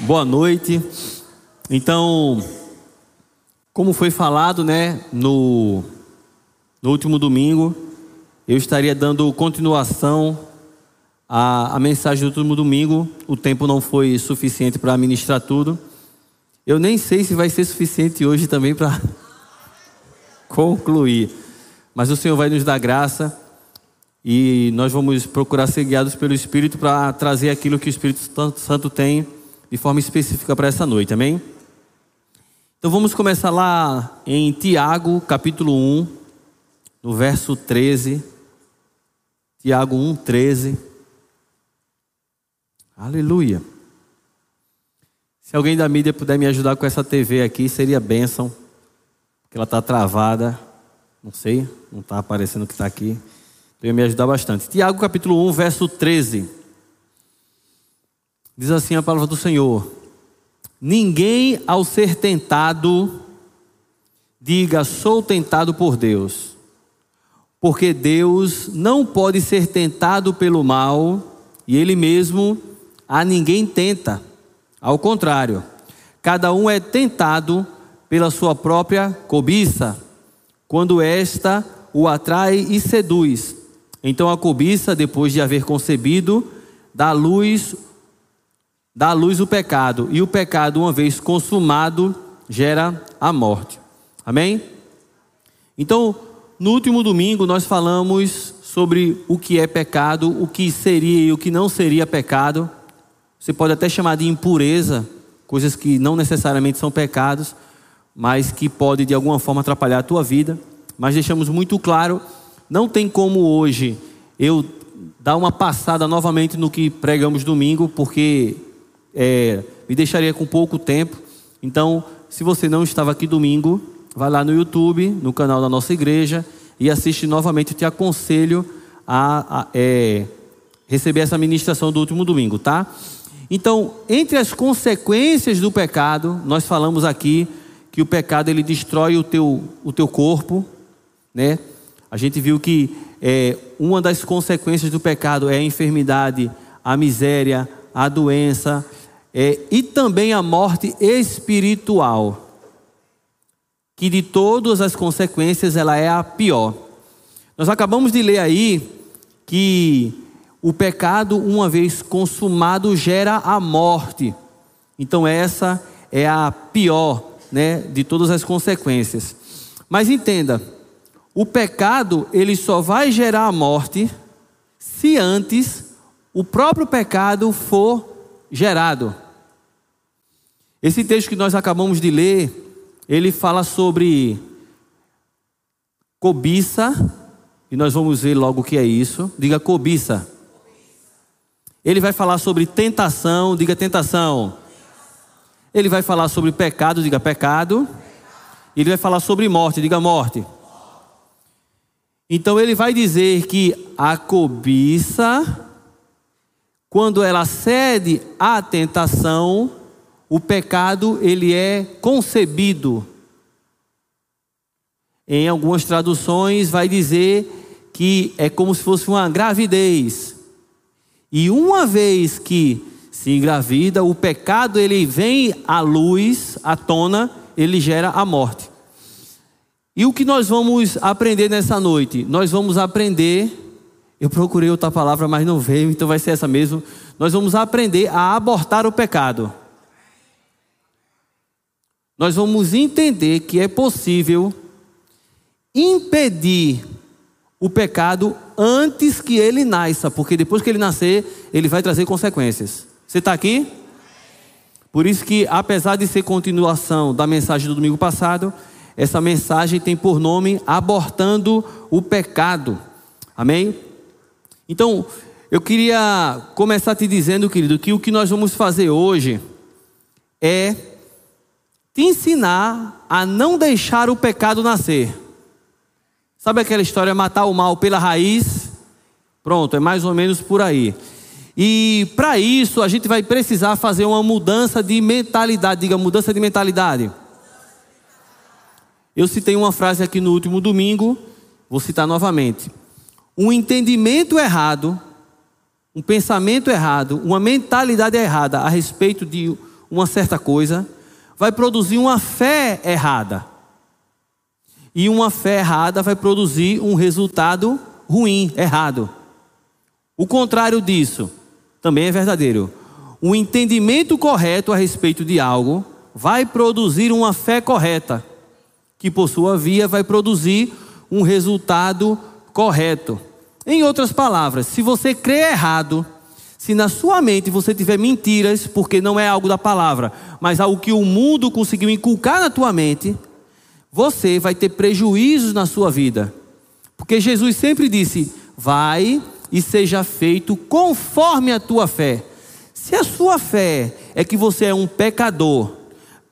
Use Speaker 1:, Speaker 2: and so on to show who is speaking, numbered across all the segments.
Speaker 1: Boa noite. Então, como foi falado, né, no, no último domingo, eu estaria dando continuação à, à mensagem do último domingo. O tempo não foi suficiente para ministrar tudo. Eu nem sei se vai ser suficiente hoje também para concluir. Mas o Senhor vai nos dar graça e nós vamos procurar ser guiados pelo Espírito para trazer aquilo que o Espírito Santo tem de forma específica para essa noite, amém? Então vamos começar lá em Tiago, capítulo 1, no verso 13. Tiago 1, 13. Aleluia. Se alguém da mídia puder me ajudar com essa TV aqui, seria bênção. Porque ela está travada. Não sei, não está aparecendo o que está aqui. Então ia me ajudar bastante. Tiago capítulo 1, verso 13. Diz assim a palavra do Senhor: Ninguém ao ser tentado diga sou tentado por Deus, porque Deus não pode ser tentado pelo mal e ele mesmo a ninguém tenta. Ao contrário, cada um é tentado pela sua própria cobiça, quando esta o atrai e seduz. Então a cobiça, depois de haver concebido, dá luz dá à luz o pecado, e o pecado, uma vez consumado, gera a morte. Amém? Então, no último domingo, nós falamos sobre o que é pecado, o que seria e o que não seria pecado. Você pode até chamar de impureza, coisas que não necessariamente são pecados, mas que pode de alguma forma atrapalhar a tua vida. Mas deixamos muito claro, não tem como hoje eu dar uma passada novamente no que pregamos domingo, porque é, me deixaria com pouco tempo. Então, se você não estava aqui domingo, vai lá no YouTube, no canal da nossa igreja e assiste novamente. Eu te aconselho a, a é, receber essa ministração do último domingo, tá? Então, entre as consequências do pecado, nós falamos aqui que o pecado ele destrói o teu, o teu corpo, né? A gente viu que é, uma das consequências do pecado é a enfermidade, a miséria, a doença, é, e também a morte espiritual, que de todas as consequências ela é a pior. Nós acabamos de ler aí que o pecado, uma vez consumado, gera a morte. Então essa é a pior, né, de todas as consequências. Mas entenda, o pecado ele só vai gerar a morte se antes o próprio pecado for gerado. Esse texto que nós acabamos de ler, ele fala sobre cobiça, e nós vamos ver logo o que é isso. Diga cobiça. Ele vai falar sobre tentação, diga tentação. Ele vai falar sobre pecado, diga pecado. Ele vai falar sobre morte, diga morte. Então ele vai dizer que a cobiça quando ela cede à tentação, o pecado ele é concebido. Em algumas traduções vai dizer que é como se fosse uma gravidez. E uma vez que se engravida, o pecado ele vem à luz, à tona, ele gera a morte. E o que nós vamos aprender nessa noite? Nós vamos aprender eu procurei outra palavra, mas não veio, então vai ser essa mesmo. Nós vamos aprender a abortar o pecado. Nós vamos entender que é possível impedir o pecado antes que ele nasça, porque depois que ele nascer, ele vai trazer consequências. Você está aqui? Por isso que, apesar de ser continuação da mensagem do domingo passado, essa mensagem tem por nome Abortando o Pecado. Amém? Então, eu queria começar te dizendo, querido, que o que nós vamos fazer hoje é te ensinar a não deixar o pecado nascer. Sabe aquela história matar o mal pela raiz? Pronto, é mais ou menos por aí. E para isso a gente vai precisar fazer uma mudança de mentalidade. Diga, mudança de mentalidade. Eu citei uma frase aqui no último domingo, vou citar novamente um entendimento errado, um pensamento errado, uma mentalidade errada a respeito de uma certa coisa, vai produzir uma fé errada. E uma fé errada vai produzir um resultado ruim, errado. O contrário disso também é verdadeiro. O entendimento correto a respeito de algo vai produzir uma fé correta, que por sua via vai produzir um resultado correto. Em outras palavras, se você crê errado, se na sua mente você tiver mentiras, porque não é algo da palavra, mas algo que o mundo conseguiu inculcar na tua mente, você vai ter prejuízos na sua vida. Porque Jesus sempre disse: vai e seja feito conforme a tua fé. Se a sua fé é que você é um pecador,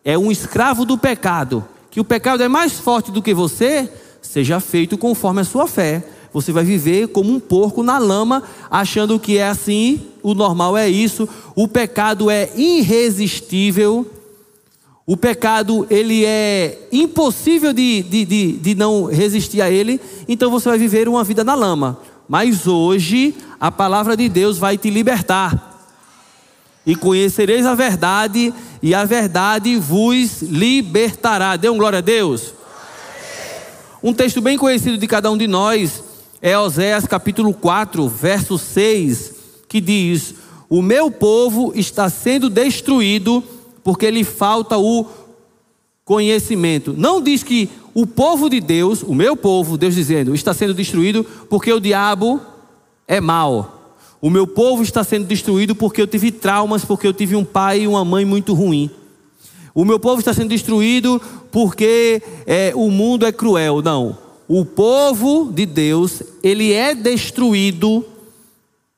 Speaker 1: é um escravo do pecado, que o pecado é mais forte do que você, seja feito conforme a sua fé. Você vai viver como um porco na lama, achando que é assim, o normal é isso. O pecado é irresistível. O pecado, ele é impossível de, de, de, de não resistir a ele. Então você vai viver uma vida na lama. Mas hoje, a palavra de Deus vai te libertar. E conhecereis a verdade, e a verdade vos libertará. Dê um glória a Deus. Um texto bem conhecido de cada um de nós é Oséias capítulo 4, verso 6, que diz: O meu povo está sendo destruído porque lhe falta o conhecimento. Não diz que o povo de Deus, o meu povo, Deus dizendo, está sendo destruído porque o diabo é mau. O meu povo está sendo destruído porque eu tive traumas, porque eu tive um pai e uma mãe muito ruim. O meu povo está sendo destruído porque é, o mundo é cruel. Não. O povo de Deus, ele é destruído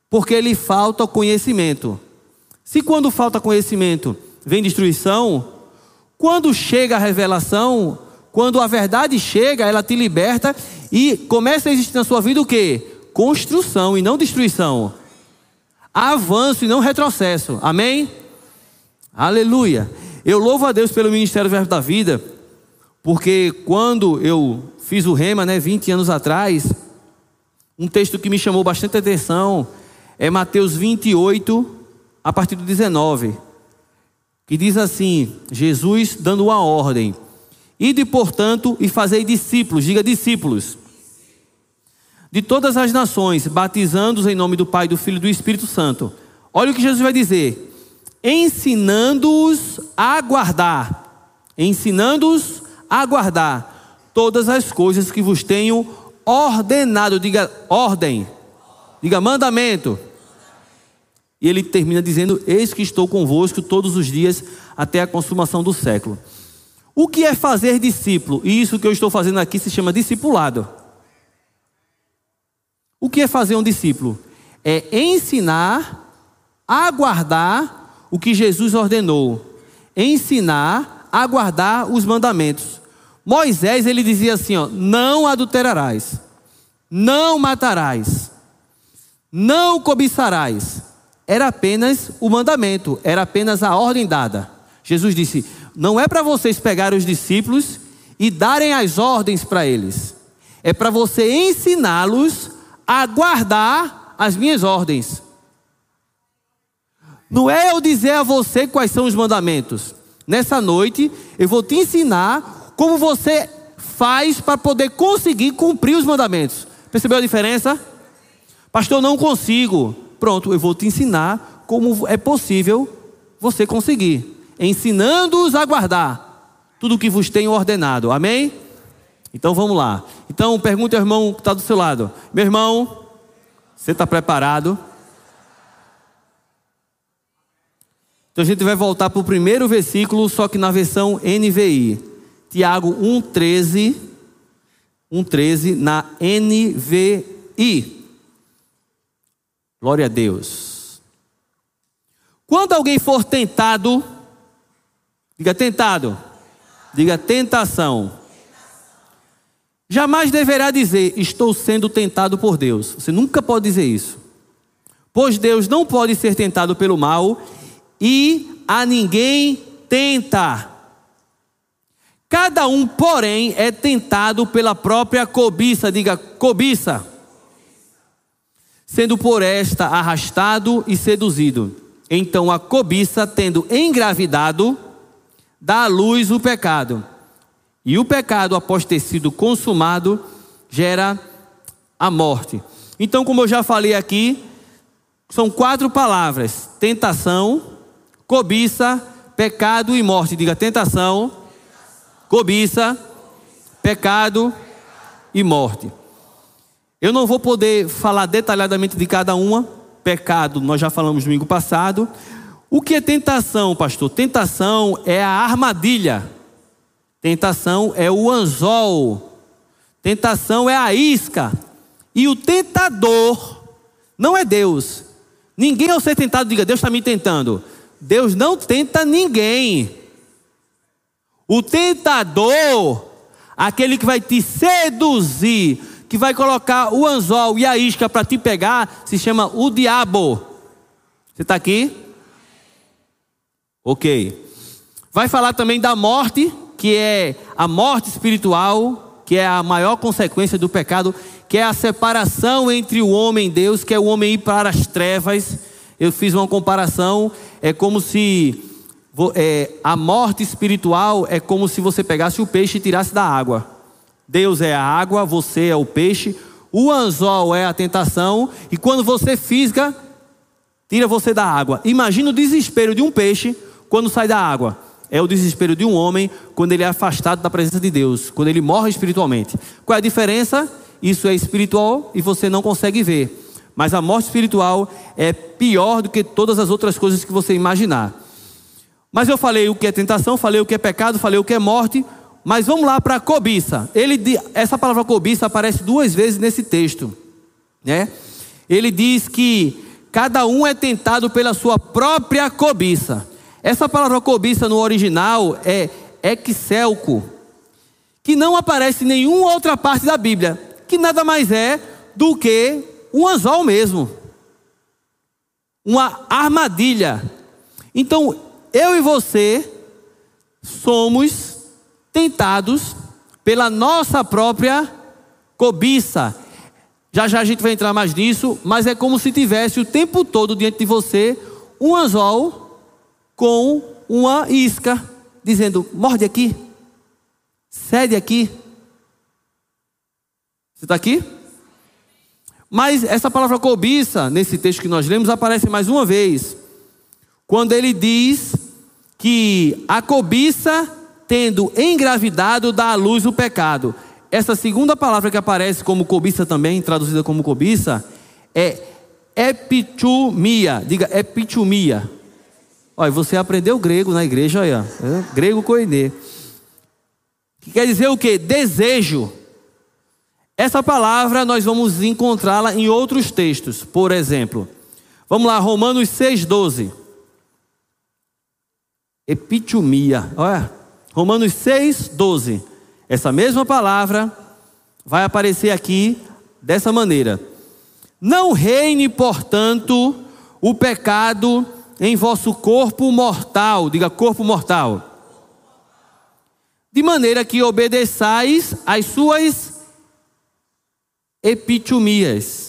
Speaker 1: porque lhe falta conhecimento. Se quando falta conhecimento vem destruição, quando chega a revelação, quando a verdade chega, ela te liberta e começa a existir na sua vida o que? Construção e não destruição. Avanço e não retrocesso. Amém? Aleluia. Eu louvo a Deus pelo Ministério Verbo da Vida, porque quando eu fiz o Rema, né, 20 anos atrás, um texto que me chamou bastante atenção é Mateus 28, a partir do 19, que diz assim: Jesus dando uma ordem: Ide, portanto, e fazei discípulos, diga discípulos, de todas as nações, batizando-os em nome do Pai, do Filho e do Espírito Santo. Olha o que Jesus vai dizer: ensinando-os a guardar, ensinando-os a guardar todas as coisas que vos tenho ordenado, diga ordem, diga mandamento. E ele termina dizendo: Eis que estou convosco todos os dias até a consumação do século. O que é fazer discípulo? E isso que eu estou fazendo aqui se chama discipulado. O que é fazer um discípulo? É ensinar a guardar o que Jesus ordenou: ensinar a guardar os mandamentos. Moisés ele dizia assim, ó, não adulterarás, não matarás, não cobiçarás. Era apenas o mandamento, era apenas a ordem dada. Jesus disse: não é para vocês pegarem os discípulos e darem as ordens para eles, é para você ensiná-los a guardar as minhas ordens. Não é eu dizer a você quais são os mandamentos. Nessa noite, eu vou te ensinar como você faz para poder conseguir cumprir os mandamentos. Percebeu a diferença? Pastor, não consigo. Pronto, eu vou te ensinar como é possível você conseguir. Ensinando-os a guardar tudo o que vos tenho ordenado. Amém? Então vamos lá. Então pergunta ao irmão que está do seu lado: Meu irmão, você está preparado? Então a gente vai voltar para o primeiro versículo, só que na versão NVI. Tiago 1,13. 1,13 na NVI. Glória a Deus. Quando alguém for tentado, diga tentado, diga tentação. Jamais deverá dizer, estou sendo tentado por Deus. Você nunca pode dizer isso. Pois Deus não pode ser tentado pelo mal e a ninguém tenta. Cada um, porém, é tentado pela própria cobiça, diga cobiça, sendo por esta arrastado e seduzido. então a cobiça, tendo engravidado, dá à luz o pecado. E o pecado, após ter sido consumado, gera a morte. Então, como eu já falei aqui, são quatro palavras: tentação, cobiça, pecado e morte. Diga tentação, cobiça, pecado e morte. Eu não vou poder falar detalhadamente de cada uma. Pecado, nós já falamos domingo passado. O que é tentação, pastor? Tentação é a armadilha. Tentação é o anzol. Tentação é a isca. E o tentador não é Deus. Ninguém ao ser tentado diga, Deus está me tentando. Deus não tenta ninguém. O tentador, aquele que vai te seduzir, que vai colocar o anzol e a isca para te pegar, se chama o diabo. Você está aqui? Ok. Vai falar também da morte, que é a morte espiritual, que é a maior consequência do pecado, que é a separação entre o homem e Deus, que é o homem ir para as trevas. Eu fiz uma comparação, é como se é, a morte espiritual é como se você pegasse o peixe e tirasse da água. Deus é a água, você é o peixe, o anzol é a tentação, e quando você fisga, tira você da água. Imagina o desespero de um peixe quando sai da água. É o desespero de um homem quando ele é afastado da presença de Deus, quando ele morre espiritualmente. Qual é a diferença? Isso é espiritual e você não consegue ver. Mas a morte espiritual é pior do que todas as outras coisas que você imaginar. Mas eu falei o que é tentação, falei o que é pecado, falei o que é morte. Mas vamos lá para cobiça. Ele, essa palavra cobiça aparece duas vezes nesse texto. Né? Ele diz que cada um é tentado pela sua própria cobiça. Essa palavra cobiça no original é excelco, que não aparece em nenhuma outra parte da Bíblia, que nada mais é do que um anzol mesmo, uma armadilha. Então, eu e você somos tentados pela nossa própria cobiça. Já já a gente vai entrar mais nisso, mas é como se tivesse o tempo todo diante de você um anzol com uma isca, dizendo: morde aqui, cede aqui. Você está aqui? Mas essa palavra cobiça, nesse texto que nós lemos, aparece mais uma vez, quando ele diz que a cobiça, tendo engravidado, dá à luz o pecado. Essa segunda palavra que aparece como cobiça também, traduzida como cobiça, é epitumia. Diga epitumia. Olha, você aprendeu grego na igreja, olha. É, grego koine. Que quer dizer o que? Desejo. Essa palavra nós vamos encontrá-la em outros textos. Por exemplo, vamos lá, Romanos 6,12. Epitumia. Olha, Romanos 6,12. Essa mesma palavra vai aparecer aqui dessa maneira. Não reine, portanto, o pecado em vosso corpo mortal, diga corpo mortal, de maneira que obedeçais às suas epitumias.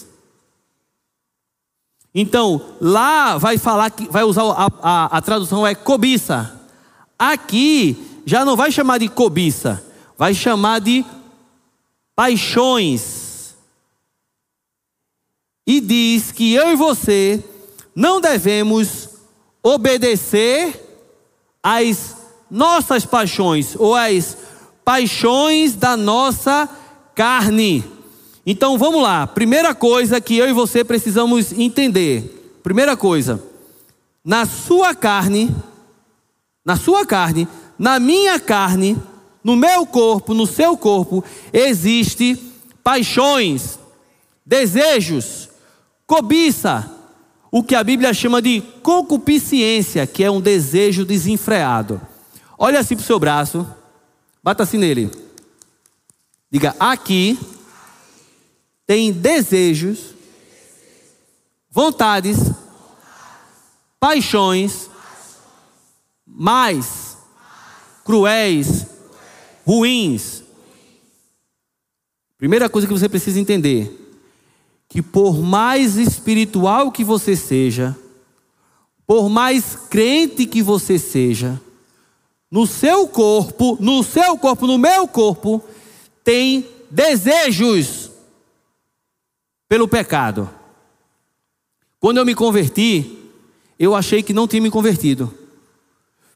Speaker 1: Então, lá vai falar que vai usar a, a, a tradução é cobiça. Aqui já não vai chamar de cobiça, vai chamar de paixões. E diz que eu e você não devemos obedecer às nossas paixões ou às paixões da nossa carne. Então vamos lá, primeira coisa que eu e você precisamos entender. Primeira coisa, na sua carne, na sua carne, na minha carne, no meu corpo, no seu corpo, existe paixões, desejos, cobiça, o que a Bíblia chama de concupiscência, que é um desejo desenfreado. Olha assim para o seu braço, bata assim nele. Diga: aqui tem desejos, vontades, paixões mais cruéis, ruins. Primeira coisa que você precisa entender: que por mais espiritual que você seja, por mais crente que você seja, no seu corpo, no seu corpo, no meu corpo, tem desejos pelo pecado. Quando eu me converti, eu achei que não tinha me convertido.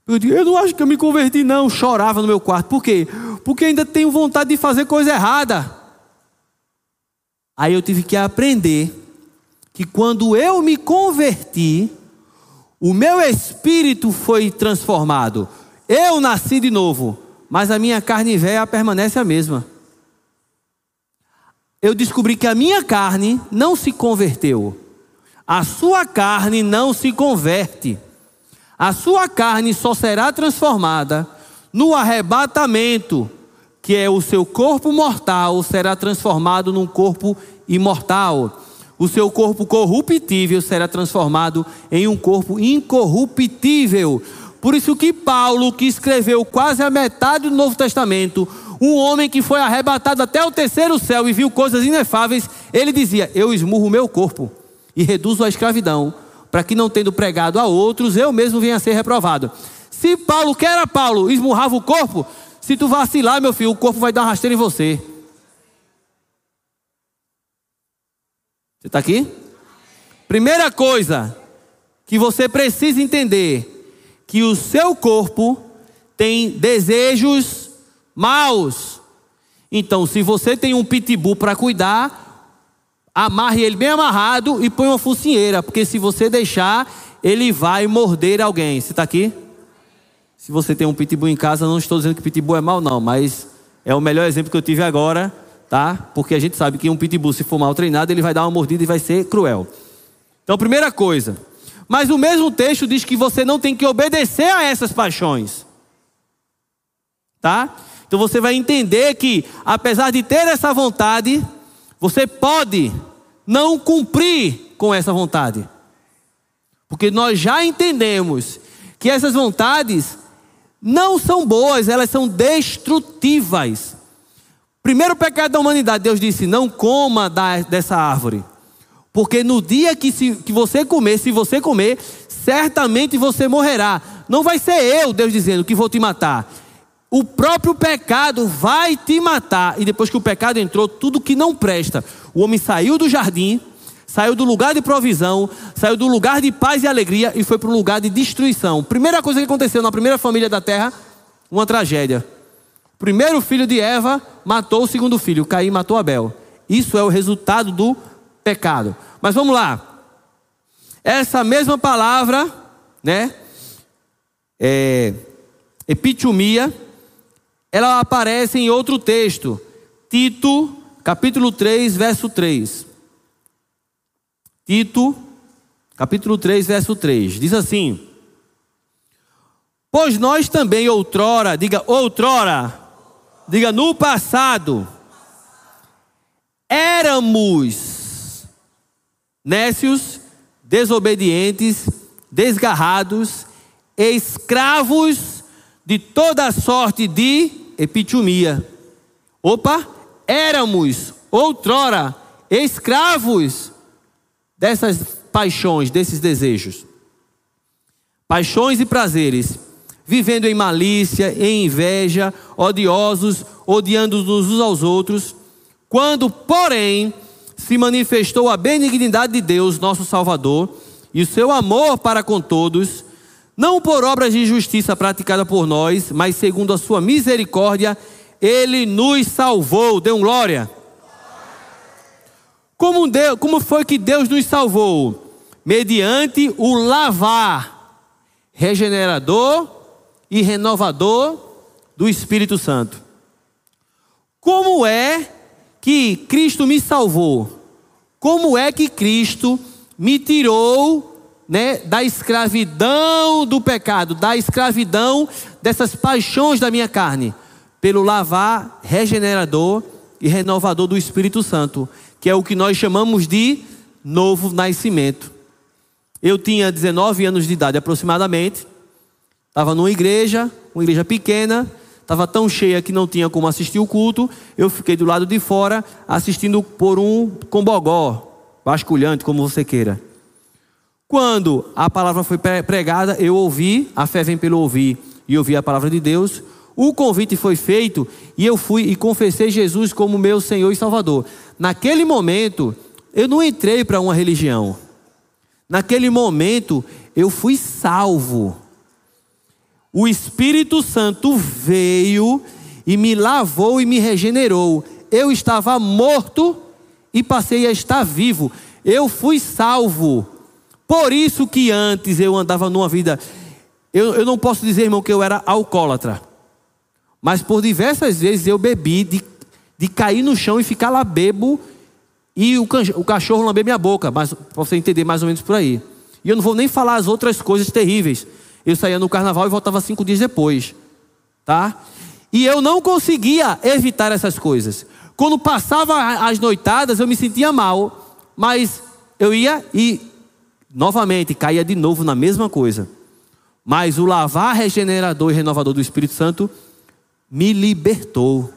Speaker 1: Eu disse, eu não acho que eu me converti, não. Chorava no meu quarto. Por quê? Porque ainda tenho vontade de fazer coisa errada. Aí eu tive que aprender que quando eu me converti, o meu espírito foi transformado. Eu nasci de novo, mas a minha carne velha permanece a mesma. Eu descobri que a minha carne não se converteu. A sua carne não se converte. A sua carne só será transformada no arrebatamento, que é o seu corpo mortal será transformado num corpo imortal. O seu corpo corruptível será transformado em um corpo incorruptível. Por isso que Paulo, que escreveu quase a metade do Novo Testamento, um homem que foi arrebatado até o terceiro céu e viu coisas inefáveis, ele dizia: Eu esmurro o meu corpo e reduzo a escravidão, para que não tendo pregado a outros, eu mesmo venha a ser reprovado. Se Paulo, que era Paulo, esmurrava o corpo, se tu vacilar, meu filho, o corpo vai dar uma rasteira em você. Você está aqui? Primeira coisa que você precisa entender: que o seu corpo tem desejos maus. Então, se você tem um pitbull para cuidar, amarre ele bem amarrado e põe uma focinheira, porque se você deixar, ele vai morder alguém. Você está aqui? Se você tem um pitbull em casa, não estou dizendo que pitbull é mal, não, mas é o melhor exemplo que eu tive agora, tá? Porque a gente sabe que um pitbull, se for mal treinado, ele vai dar uma mordida e vai ser cruel. Então, primeira coisa. Mas o mesmo texto diz que você não tem que obedecer a essas paixões. Tá? Então você vai entender que, apesar de ter essa vontade, você pode não cumprir com essa vontade. Porque nós já entendemos que essas vontades não são boas, elas são destrutivas. Primeiro pecado da humanidade, Deus disse: não coma da, dessa árvore. Porque no dia que, se, que você comer, se você comer, certamente você morrerá. Não vai ser eu, Deus dizendo, que vou te matar o próprio pecado vai te matar. E depois que o pecado entrou, tudo que não presta. O homem saiu do jardim, saiu do lugar de provisão, saiu do lugar de paz e alegria e foi para o lugar de destruição. Primeira coisa que aconteceu na primeira família da terra, uma tragédia. Primeiro filho de Eva matou o segundo filho, Caim matou Abel. Isso é o resultado do pecado. Mas vamos lá. Essa mesma palavra, né? É, epitumia ela aparece em outro texto, Tito, capítulo 3, verso 3. Tito, capítulo 3, verso 3. Diz assim: Pois nós também outrora, diga outrora, diga no passado, éramos nécios, desobedientes, desgarrados, escravos de toda sorte de epitumia. Opa, éramos outrora escravos dessas paixões, desses desejos. Paixões e prazeres, vivendo em malícia, em inveja, odiosos, odiando-nos uns aos outros. Quando, porém, se manifestou a benignidade de Deus, nosso Salvador, e o seu amor para com todos, não por obras de justiça praticada por nós, mas segundo a sua misericórdia, ele nos salvou. Dê um glória. Como, Deus, como foi que Deus nos salvou? Mediante o lavar regenerador e renovador do Espírito Santo. Como é que Cristo me salvou? Como é que Cristo me tirou né, da escravidão do pecado, da escravidão dessas paixões da minha carne, pelo lavar regenerador e renovador do Espírito Santo, que é o que nós chamamos de novo nascimento. Eu tinha 19 anos de idade aproximadamente, estava numa igreja, uma igreja pequena, estava tão cheia que não tinha como assistir o culto, eu fiquei do lado de fora assistindo por um combogó, vasculhante, como você queira. Quando a palavra foi pregada, eu ouvi, a fé vem pelo ouvir, e ouvi a palavra de Deus. O convite foi feito e eu fui e confessei Jesus como meu Senhor e Salvador. Naquele momento, eu não entrei para uma religião. Naquele momento, eu fui salvo. O Espírito Santo veio e me lavou e me regenerou. Eu estava morto e passei a estar vivo. Eu fui salvo. Por isso que antes eu andava numa vida. Eu, eu não posso dizer, irmão, que eu era alcoólatra. Mas por diversas vezes eu bebi de, de cair no chão e ficar lá bebo e o, o cachorro lamber minha boca, mas para você entender mais ou menos por aí. E eu não vou nem falar as outras coisas terríveis. Eu saía no carnaval e voltava cinco dias depois, tá? E eu não conseguia evitar essas coisas. Quando passava as noitadas, eu me sentia mal, mas eu ia e novamente caía de novo na mesma coisa. Mas o lavar regenerador e renovador do Espírito Santo me libertou.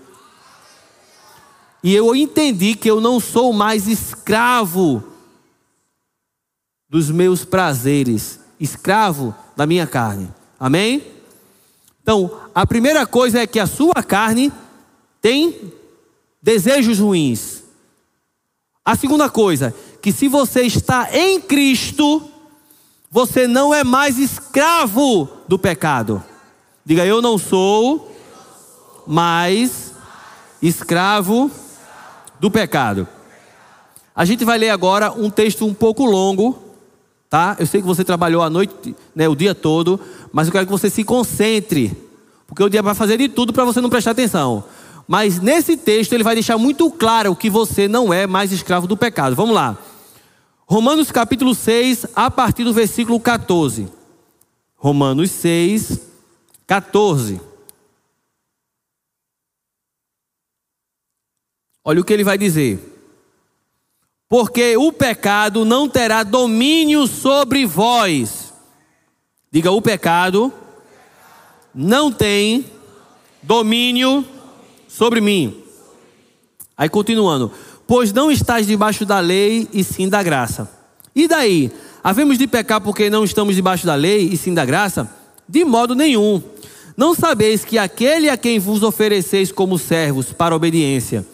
Speaker 1: E eu entendi que eu não sou mais escravo dos meus prazeres, escravo da minha carne. Amém? Então, a primeira coisa é que a sua carne tem desejos ruins. A segunda coisa, que se você está em Cristo, você não é mais escravo do pecado. Diga, eu não sou mais escravo do pecado. A gente vai ler agora um texto um pouco longo, tá? Eu sei que você trabalhou a noite, né, o dia todo, mas eu quero que você se concentre, porque o dia vai fazer de tudo para você não prestar atenção. Mas nesse texto ele vai deixar muito claro que você não é mais escravo do pecado. Vamos lá. Romanos capítulo 6, a partir do versículo 14. Romanos 6, 14. Olha o que ele vai dizer. Porque o pecado não terá domínio sobre vós. Diga, o pecado não tem domínio sobre mim. Aí continuando. Pois não estás debaixo da lei e sim da graça. E daí? Havemos de pecar porque não estamos debaixo da lei e sim da graça? De modo nenhum. Não sabeis que aquele a quem vos ofereceis como servos para obediência,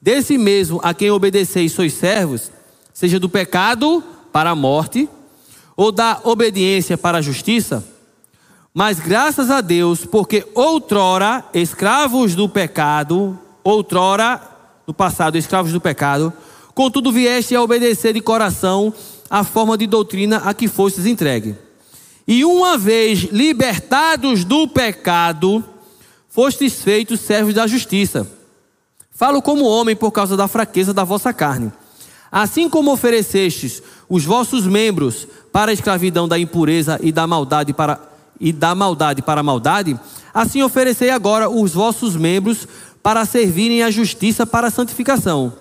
Speaker 1: Desse mesmo a quem obedeceis sois servos, seja do pecado para a morte, ou da obediência para a justiça. Mas graças a Deus, porque outrora escravos do pecado, outrora, no passado, escravos do pecado, contudo vieste a obedecer de coração a forma de doutrina a que fostes entregue. E uma vez libertados do pecado, fostes feitos servos da justiça. Falo como homem por causa da fraqueza da vossa carne. Assim como oferecestes os vossos membros para a escravidão da impureza e da maldade para e da maldade para a maldade, assim oferecei agora os vossos membros para servirem à justiça para a santificação.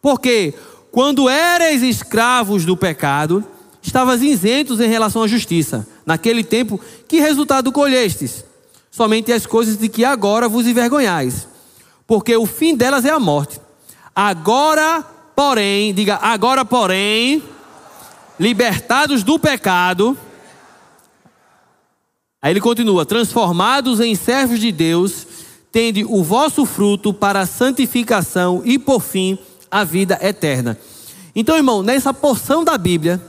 Speaker 1: Porque quando erais escravos do pecado, estavas isentos em relação à justiça. Naquele tempo, que resultado colhestes? Somente as coisas de que agora vos envergonhais porque o fim delas é a morte. Agora, porém, diga, agora, porém, libertados do pecado. Aí ele continua: transformados em servos de Deus, tende o vosso fruto para a santificação e, por fim, a vida eterna. Então, irmão, nessa porção da Bíblia,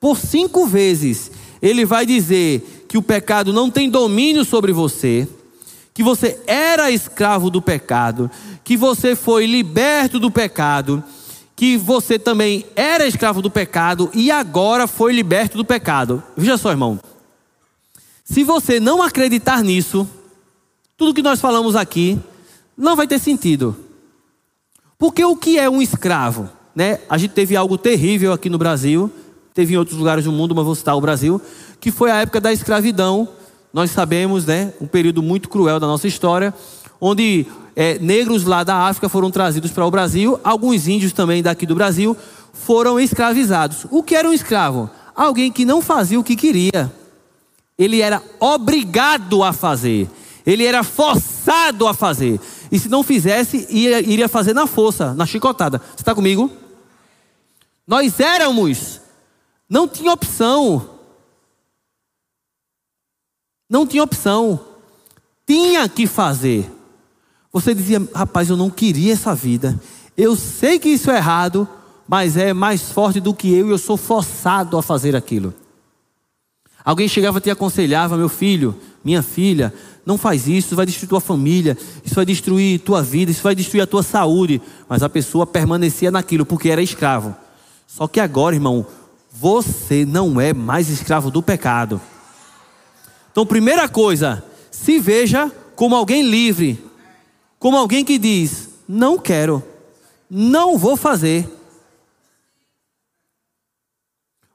Speaker 1: por cinco vezes, ele vai dizer que o pecado não tem domínio sobre você que você era escravo do pecado, que você foi liberto do pecado, que você também era escravo do pecado e agora foi liberto do pecado. Veja só, irmão. Se você não acreditar nisso, tudo que nós falamos aqui não vai ter sentido. Porque o que é um escravo? Né? A gente teve algo terrível aqui no Brasil, teve em outros lugares do mundo, mas vou citar o Brasil, que foi a época da escravidão nós sabemos, né, um período muito cruel da nossa história, onde é, negros lá da África foram trazidos para o Brasil, alguns índios também daqui do Brasil foram escravizados. O que era um escravo? Alguém que não fazia o que queria. Ele era obrigado a fazer. Ele era forçado a fazer. E se não fizesse, iria, iria fazer na força, na chicotada. Você está comigo? Nós éramos Não tinha opção. Não tinha opção. Tinha que fazer. Você dizia, rapaz, eu não queria essa vida. Eu sei que isso é errado, mas é mais forte do que eu e eu sou forçado a fazer aquilo. Alguém chegava e te aconselhava, meu filho, minha filha, não faz isso, isso vai destruir tua família, isso vai destruir tua vida, isso vai destruir a tua saúde. Mas a pessoa permanecia naquilo porque era escravo. Só que agora, irmão, você não é mais escravo do pecado. Então, primeira coisa, se veja como alguém livre, como alguém que diz: não quero, não vou fazer.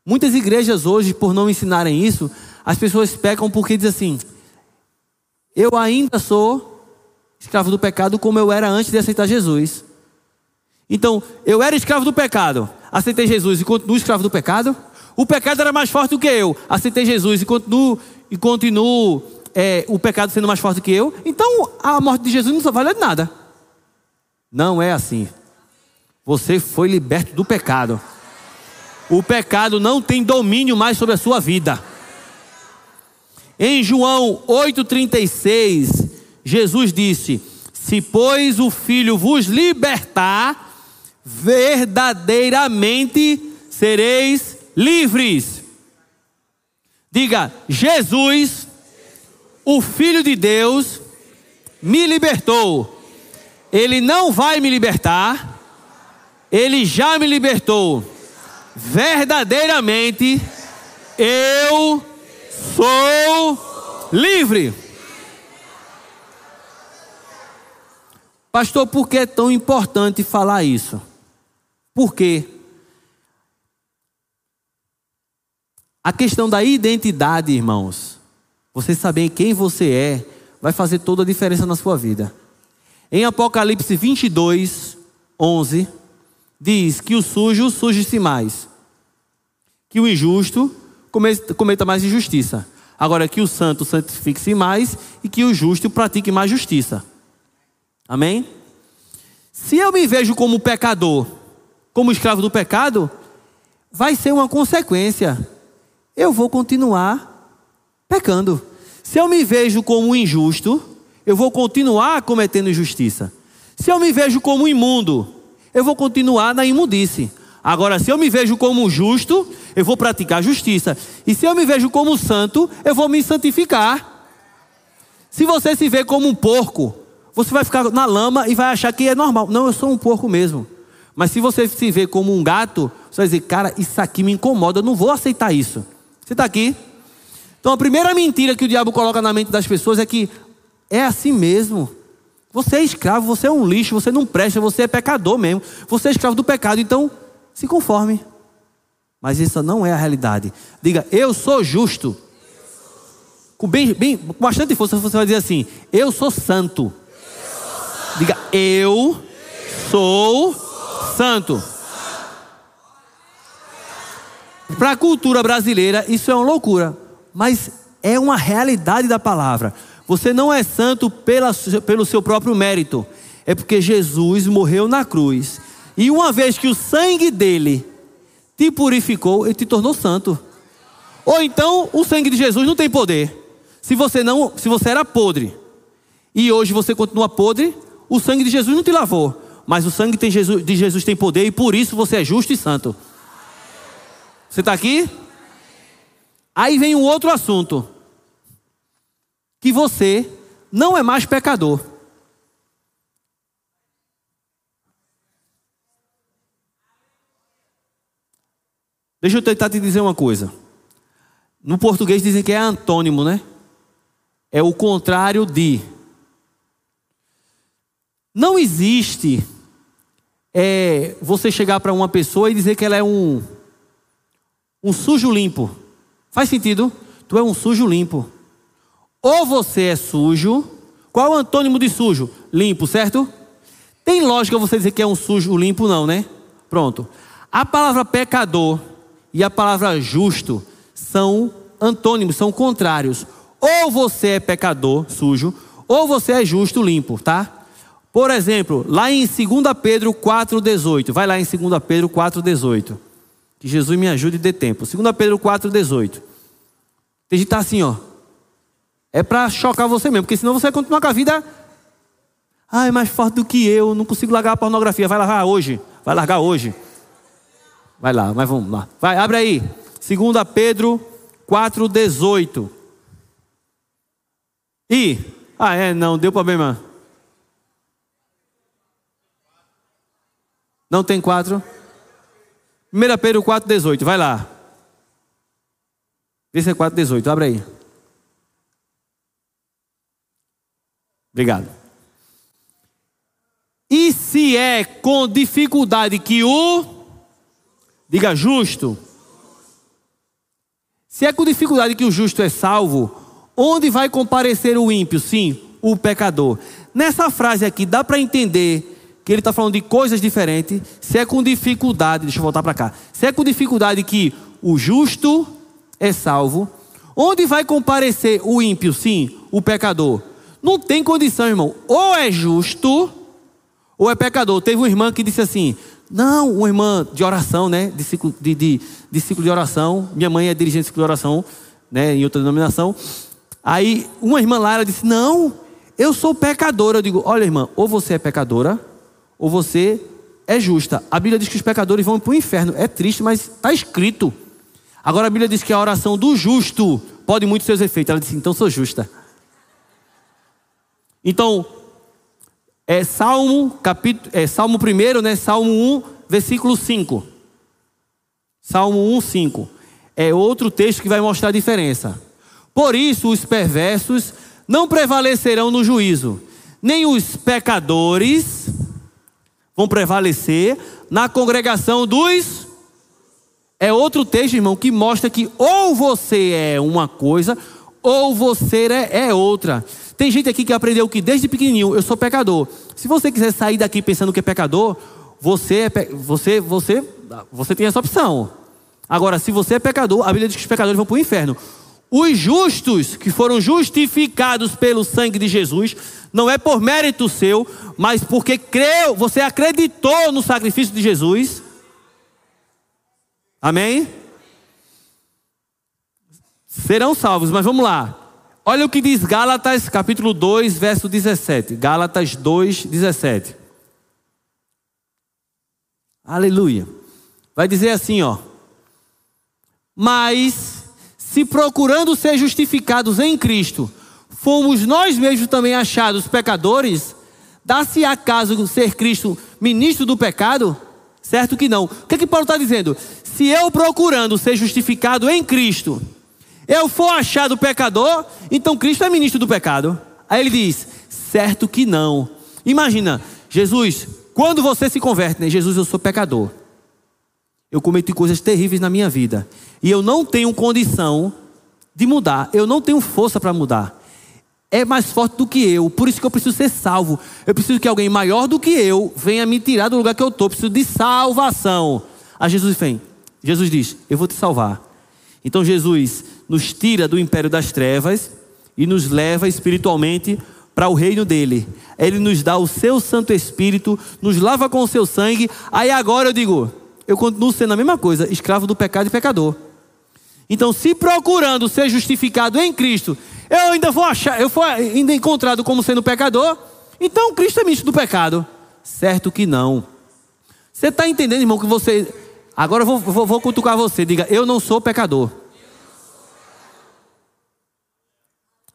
Speaker 1: Muitas igrejas hoje, por não ensinarem isso, as pessoas pecam porque dizem assim: eu ainda sou escravo do pecado como eu era antes de aceitar Jesus. Então, eu era escravo do pecado, aceitei Jesus e continuo escravo do pecado. O pecado era mais forte do que eu, aceitei Jesus e continuo, e continuo é, o pecado sendo mais forte do que eu. Então, a morte de Jesus não vale nada. Não é assim. Você foi liberto do pecado. O pecado não tem domínio mais sobre a sua vida. Em João 8,36, Jesus disse: Se, pois, o Filho vos libertar, verdadeiramente sereis livres. Diga: Jesus, o Filho de Deus, me libertou. Ele não vai me libertar, ele já me libertou verdadeiramente eu sou livre. Pastor, por que é tão importante falar isso? Porque a questão da identidade, irmãos, você saber quem você é, vai fazer toda a diferença na sua vida. Em Apocalipse 22, 11 diz que o sujo suje-se mais, que o injusto cometa mais injustiça. Agora, que o santo santifique-se mais e que o justo pratique mais justiça. Amém? Se eu me vejo como pecador, como escravo do pecado, vai ser uma consequência. Eu vou continuar pecando. Se eu me vejo como injusto, eu vou continuar cometendo injustiça. Se eu me vejo como imundo, eu vou continuar na imundice. Agora, se eu me vejo como justo, eu vou praticar justiça. E se eu me vejo como santo, eu vou me santificar. Se você se vê como um porco, você vai ficar na lama e vai achar que é normal. Não, eu sou um porco mesmo. Mas se você se vê como um gato, você vai dizer, cara, isso aqui me incomoda, eu não vou aceitar isso. Você está aqui? Então a primeira mentira que o diabo coloca na mente das pessoas é que é assim mesmo. Você é escravo, você é um lixo, você não presta, você é pecador mesmo. Você é escravo do pecado, então se conforme. Mas isso não é a realidade. Diga, eu sou justo. Com, bem, bem, com bastante força você vai dizer assim: Eu sou santo. Diga, eu sou santo. Para a cultura brasileira, isso é uma loucura. Mas é uma realidade da palavra. Você não é santo pela, pelo seu próprio mérito, é porque Jesus morreu na cruz. E uma vez que o sangue dele te purificou, ele te tornou santo. Ou então o sangue de Jesus não tem poder. Se você não, se você era podre e hoje você continua podre, o sangue de Jesus não te lavou, mas o sangue de Jesus, de Jesus tem poder e por isso você é justo e santo. Você está aqui? Aí vem um outro assunto que você não é mais pecador. Deixa eu tentar te dizer uma coisa. No português dizem que é antônimo, né? É o contrário de. Não existe é, você chegar para uma pessoa e dizer que ela é um, um sujo limpo. Faz sentido? Tu é um sujo limpo. Ou você é sujo. Qual é o antônimo de sujo? Limpo, certo? Tem lógica você dizer que é um sujo limpo, não, né? Pronto. A palavra pecador e a palavra justo são antônimos, são contrários. Ou você é pecador, sujo, ou você é justo, limpo, tá? Por exemplo, lá em 2 Pedro 4,18. Vai lá em 2 Pedro 4,18. Que Jesus me ajude e dê tempo. 2 Pedro 4,18. Tem gente que tá assim, ó. É para chocar você mesmo, porque senão você vai continuar com a vida. Ah, é mais forte do que eu, não consigo largar a pornografia. Vai largar hoje. Vai largar hoje. Vai lá, mas vamos lá. Vai, abre aí. 2 Pedro 4,18. E. Ah, é, não, deu problema. Não tem 4? 1 Pedro 4,18, vai lá. Vê se é 4,18, abre aí. Obrigado. E se é com dificuldade que o, diga justo, se é com dificuldade que o justo é salvo, onde vai comparecer o ímpio? Sim, o pecador. Nessa frase aqui, dá para entender que ele está falando de coisas diferentes. Se é com dificuldade, deixa eu voltar para cá. Se é com dificuldade que o justo é salvo, onde vai comparecer o ímpio?Sim, o pecador. Não tem condição, irmão. Ou é justo, ou é pecador. Teve uma irmã que disse assim: Não, uma irmã de oração, né? De ciclo de, de, de ciclo de oração. Minha mãe é dirigente de ciclo de oração, né? Em outra denominação. Aí, uma irmã lá, ela disse: Não, eu sou pecadora. Eu digo: Olha, irmã, ou você é pecadora, ou você é justa. A Bíblia diz que os pecadores vão para o inferno. É triste, mas está escrito. Agora a Bíblia diz que a oração do justo pode muito seus efeitos. Ela disse: Então sou justa. Então, é Salmo, capítulo, é Salmo 1, né? Salmo 1, versículo 5. Salmo 1, 5. É outro texto que vai mostrar a diferença. Por isso os perversos não prevalecerão no juízo, nem os pecadores vão prevalecer na congregação dos. É outro texto, irmão, que mostra que ou você é uma coisa, ou você é, é outra. Tem gente aqui que aprendeu que desde pequenininho eu sou pecador. Se você quiser sair daqui pensando que é pecador, você é você você você tem essa opção. Agora, se você é pecador, a Bíblia diz que os pecadores vão para o inferno. Os justos que foram justificados pelo sangue de Jesus, não é por mérito seu, mas porque creu, você acreditou no sacrifício de Jesus. Amém? Serão salvos, mas vamos lá. Olha o que diz Gálatas, capítulo 2, verso 17. Gálatas 2, 17. Aleluia. Vai dizer assim, ó. Mas, se procurando ser justificados em Cristo, fomos nós mesmos também achados pecadores, dá-se acaso ser Cristo ministro do pecado? Certo que não. O que, é que Paulo está dizendo? Se eu procurando ser justificado em Cristo, eu for achado pecador, então Cristo é ministro do pecado. Aí ele diz: certo que não. Imagina, Jesus, quando você se converte, né? Jesus, eu sou pecador. Eu cometi coisas terríveis na minha vida. E eu não tenho condição de mudar. Eu não tenho força para mudar. É mais forte do que eu. Por isso que eu preciso ser salvo. Eu preciso que alguém maior do que eu venha me tirar do lugar que eu estou. Preciso de salvação. A Jesus vem. Jesus diz: Eu vou te salvar. Então Jesus nos tira do império das trevas e nos leva espiritualmente para o reino dele. Ele nos dá o seu Santo Espírito, nos lava com o seu sangue. Aí agora eu digo, eu continuo sendo a mesma coisa, escravo do pecado e pecador. Então, se procurando ser justificado em Cristo, eu ainda vou achar, eu for ainda encontrado como sendo pecador, então Cristo é ministro do pecado. Certo que não. Você está entendendo, irmão, que você. Agora eu vou, vou, vou cutucar você. Diga, eu não sou pecador.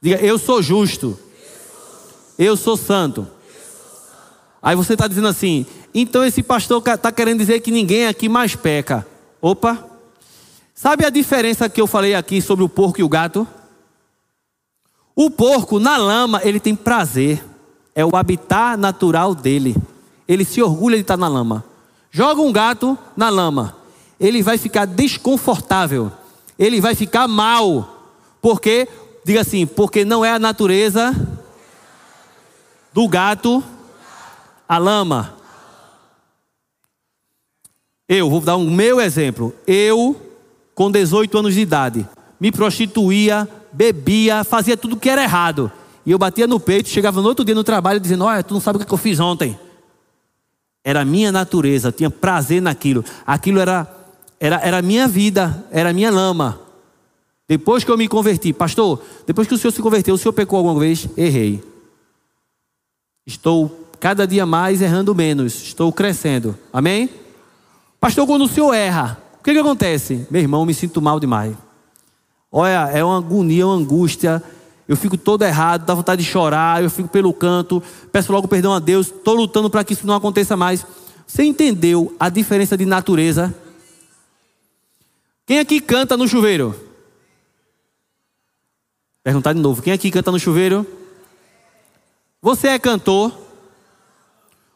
Speaker 1: Diga, eu sou justo. Eu sou santo. Aí você está dizendo assim, então esse pastor está querendo dizer que ninguém aqui mais peca. Opa! Sabe a diferença que eu falei aqui sobre o porco e o gato? O porco, na lama, ele tem prazer. É o habitat natural dele. Ele se orgulha de estar na lama. Joga um gato na lama. Ele vai ficar desconfortável. Ele vai ficar mal. Porque Diga assim, porque não é a natureza do gato a lama. Eu vou dar um meu exemplo. Eu, com 18 anos de idade, me prostituía, bebia, fazia tudo que era errado. E eu batia no peito, chegava no outro dia no trabalho dizendo: Olha, tu não sabe o que eu fiz ontem. Era minha natureza, eu tinha prazer naquilo. Aquilo era era, era minha vida, era minha lama. Depois que eu me converti, pastor, depois que o senhor se converteu, o senhor pecou alguma vez? Errei. Estou cada dia mais errando menos, estou crescendo. Amém? Pastor, quando o senhor erra, o que, que acontece? Meu irmão, me sinto mal demais. Olha, é uma agonia, uma angústia. Eu fico todo errado, dá vontade de chorar, eu fico pelo canto, peço logo perdão a Deus, estou lutando para que isso não aconteça mais. Você entendeu a diferença de natureza? Quem aqui canta no chuveiro? Perguntar de novo: quem aqui canta no chuveiro? Você é cantor?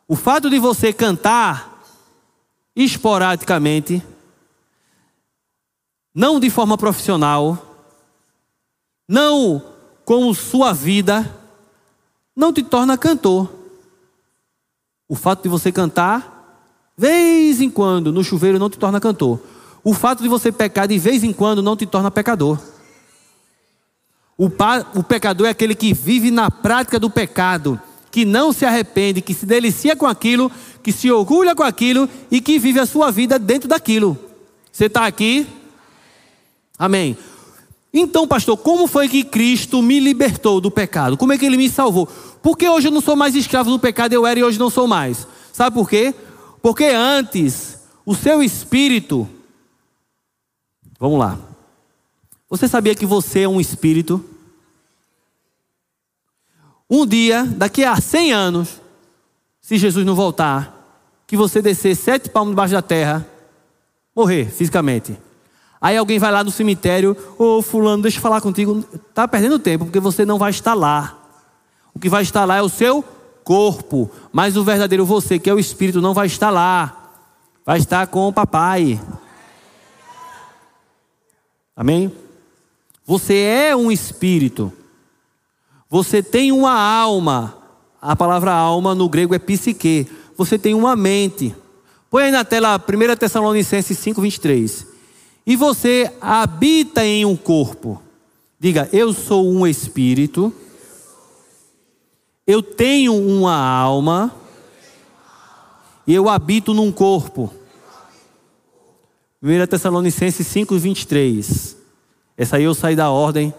Speaker 1: O fato de você cantar esporadicamente, não de forma profissional, não com sua vida, não te torna cantor. O fato de você cantar, vez em quando, no chuveiro, não te torna cantor. O fato de você pecar de vez em quando não te torna pecador. O, o pecador é aquele que vive na prática do pecado que não se arrepende, que se delicia com aquilo, que se orgulha com aquilo e que vive a sua vida dentro daquilo. Você está aqui? Amém. Então, pastor, como foi que Cristo me libertou do pecado? Como é que ele me salvou? Porque hoje eu não sou mais escravo do pecado, eu era e hoje não sou mais. Sabe por quê? Porque antes o seu espírito. Vamos lá. Você sabia que você é um espírito? Um dia, daqui a 100 anos, se Jesus não voltar, que você descer sete palmos debaixo da terra, morrer fisicamente. Aí alguém vai lá no cemitério, ô oh, fulano, deixa eu falar contigo. Está perdendo tempo, porque você não vai estar lá. O que vai estar lá é o seu corpo. Mas o verdadeiro você, que é o Espírito, não vai estar lá. Vai estar com o papai. Amém? Você é um espírito. Você tem uma alma. A palavra alma no grego é psique. Você tem uma mente. Põe aí na tela 1 Tessalonicenses 5, 23. E você habita em um corpo. Diga, eu sou um espírito. Eu tenho uma alma. E eu habito num corpo. 1 Tessalonicenses 5, 23. Essa aí eu saí da ordem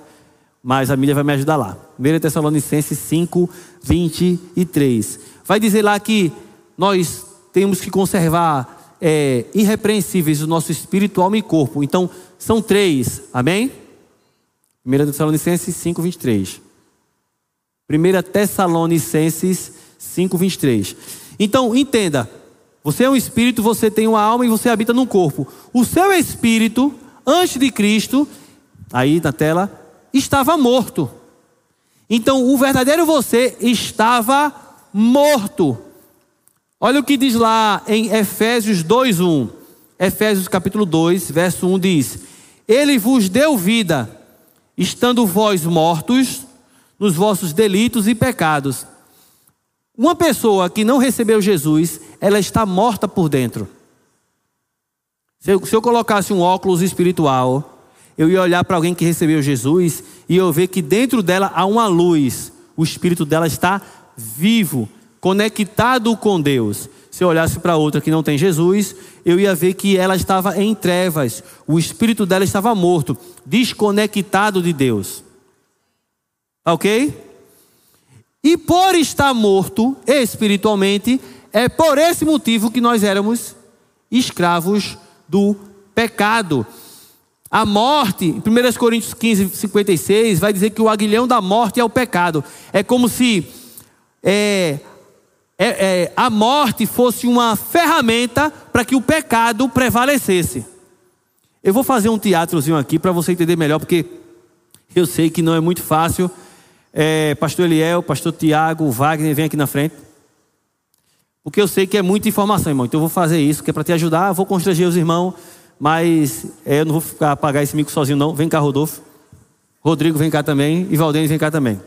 Speaker 1: mas a Mília vai me ajudar lá. 1 Tessalonicenses 5, 23. Vai dizer lá que nós temos que conservar é, irrepreensíveis o nosso espírito, alma e corpo. Então, são três, amém? 1 Tessalonicenses 5, 23. 1 Tessalonicenses 5, 23. Então, entenda: você é um espírito, você tem uma alma e você habita num corpo. O seu espírito, antes de Cristo, aí na tela, estava morto. Então, o verdadeiro você estava morto. Olha o que diz lá em Efésios 2:1. Efésios capítulo 2, verso 1 diz: Ele vos deu vida, estando vós mortos nos vossos delitos e pecados. Uma pessoa que não recebeu Jesus, ela está morta por dentro. Se eu, se eu colocasse um óculos espiritual eu ia olhar para alguém que recebeu Jesus e eu ver que dentro dela há uma luz. O espírito dela está vivo, conectado com Deus. Se eu olhasse para outra que não tem Jesus, eu ia ver que ela estava em trevas. O espírito dela estava morto, desconectado de Deus. Ok? E por estar morto espiritualmente, é por esse motivo que nós éramos escravos do pecado. A morte, em 1 Coríntios 15, 56, vai dizer que o aguilhão da morte é o pecado. É como se é, é, é, a morte fosse uma ferramenta para que o pecado prevalecesse. Eu vou fazer um teatrozinho aqui para você entender melhor, porque eu sei que não é muito fácil. É, pastor Eliel, pastor Tiago, Wagner, vem aqui na frente. Porque eu sei que é muita informação, irmão. Então eu vou fazer isso, que é para te ajudar. vou constranger os irmãos mas é, eu não vou ficar apagar esse mico sozinho, não. Vem cá, Rodolfo. Rodrigo, vem cá também. E Valdênis, vem cá também.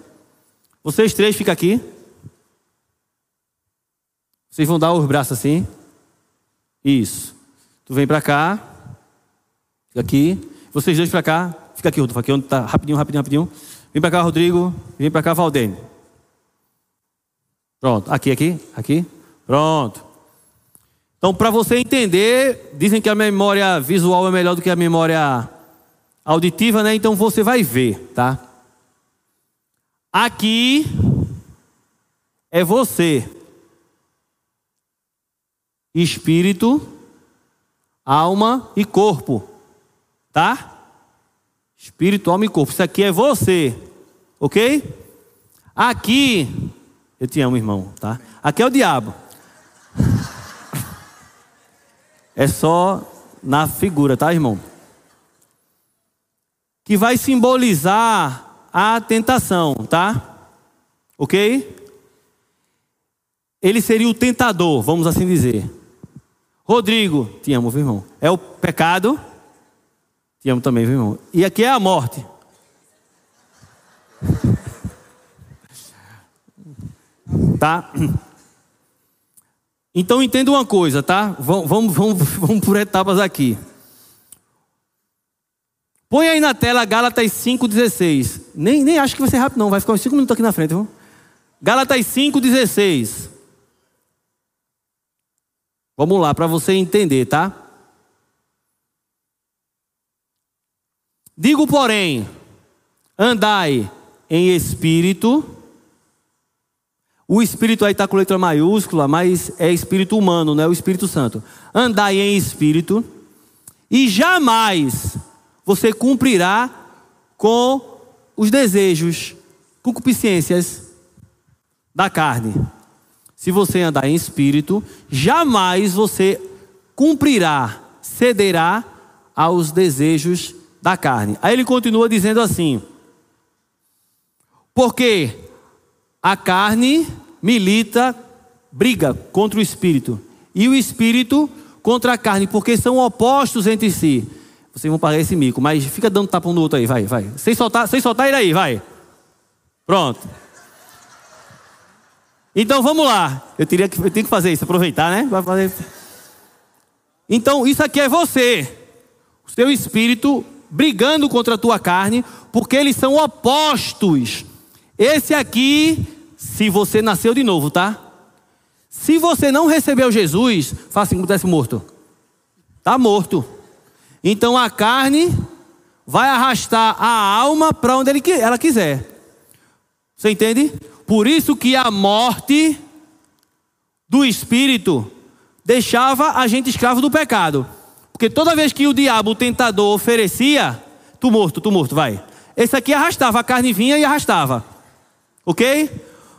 Speaker 1: Vocês três ficam aqui. Vocês vão dar os braços assim. Isso. Tu vem para cá. Fica aqui. Vocês dois para cá. Fica aqui, Rodolfo. Aqui onde tá. Rapidinho, rapidinho, rapidinho. Vem para cá, Rodrigo. Vem para cá, Valdênis. Pronto. Aqui, aqui, aqui. Pronto. Então, para você entender, dizem que a memória visual é melhor do que a memória auditiva, né? Então você vai ver, tá? Aqui é você, espírito, alma e corpo, tá? Espírito, alma e corpo. Isso aqui é você, ok? Aqui, eu te amo, irmão, tá? Aqui é o diabo. É só na figura, tá, irmão? Que vai simbolizar a tentação, tá? Ok? Ele seria o tentador, vamos assim dizer. Rodrigo, te amo, viu, irmão? É o pecado. Te amo também, viu, irmão? E aqui é a morte. Tá? Então entenda uma coisa, tá? Vamos, vamos, vamos, vamos por etapas aqui. Põe aí na tela Gálatas 5,16. Nem, nem acho que vai ser rápido, não. Vai ficar uns 5 minutos aqui na frente. Viu? Gálatas 5,16. Vamos lá, para você entender, tá? Digo, porém, andai em espírito. O espírito aí está com letra maiúscula, mas é espírito humano, não é o Espírito Santo. Andai em espírito e jamais você cumprirá com os desejos, concupiscências da carne. Se você andar em espírito, jamais você cumprirá, cederá aos desejos da carne. Aí ele continua dizendo assim: Porque a carne milita, briga contra o espírito, e o espírito contra a carne, porque são opostos entre si vocês vão pagar esse mico, mas fica dando tapa um no outro aí, vai, vai. Sem soltar, sem soltar ele aí, vai. Pronto. Então vamos lá. Eu, teria que, eu tenho que fazer isso, aproveitar, né? Vai fazer. Então, isso aqui é você. O seu espírito brigando contra a tua carne, porque eles são opostos. Esse aqui, se você nasceu de novo, tá? Se você não recebeu Jesus, faça assim como tivesse morto. Está morto. Então a carne vai arrastar a alma para onde ela quiser. Você entende? Por isso que a morte do espírito deixava a gente escravo do pecado. Porque toda vez que o diabo, o tentador, oferecia, tu morto, tu morto, vai. Esse aqui arrastava, a carne vinha e arrastava. Ok?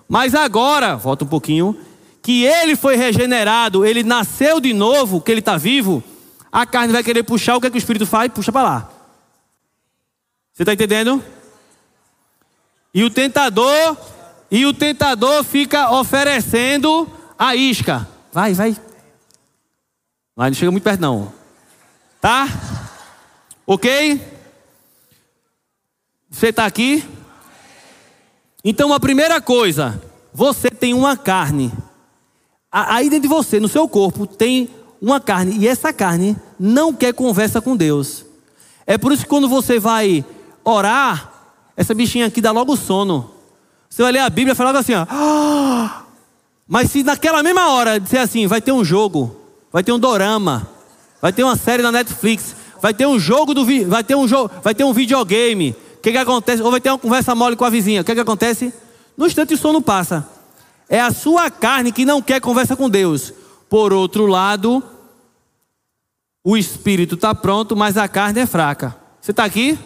Speaker 1: Mas agora, volta um pouquinho, que ele foi regenerado, ele nasceu de novo, que ele está vivo a carne vai querer puxar, o que, é que o espírito faz? Puxa para lá. Você está entendendo? E o tentador, e o tentador fica oferecendo a isca. Vai, vai. Mas não chega muito perto não. Tá? Ok? Você está aqui? Então a primeira coisa, você tem uma carne. Aí dentro de você, no seu corpo, tem uma carne, e essa carne não quer conversa com Deus. É por isso que quando você vai orar, essa bichinha aqui dá logo sono. Você vai ler a Bíblia e fala assim, ó. Ah! Mas se naquela mesma hora disser assim, vai ter um jogo, vai ter um dorama, vai ter uma série na Netflix, vai ter um jogo do vai ter um jogo, vai ter um videogame. Que que acontece? Ou vai ter uma conversa mole com a vizinha. O que que acontece? No instante o sono passa. É a sua carne que não quer conversa com Deus. Por outro lado, o espírito está pronto, mas a carne é fraca. Você está aqui?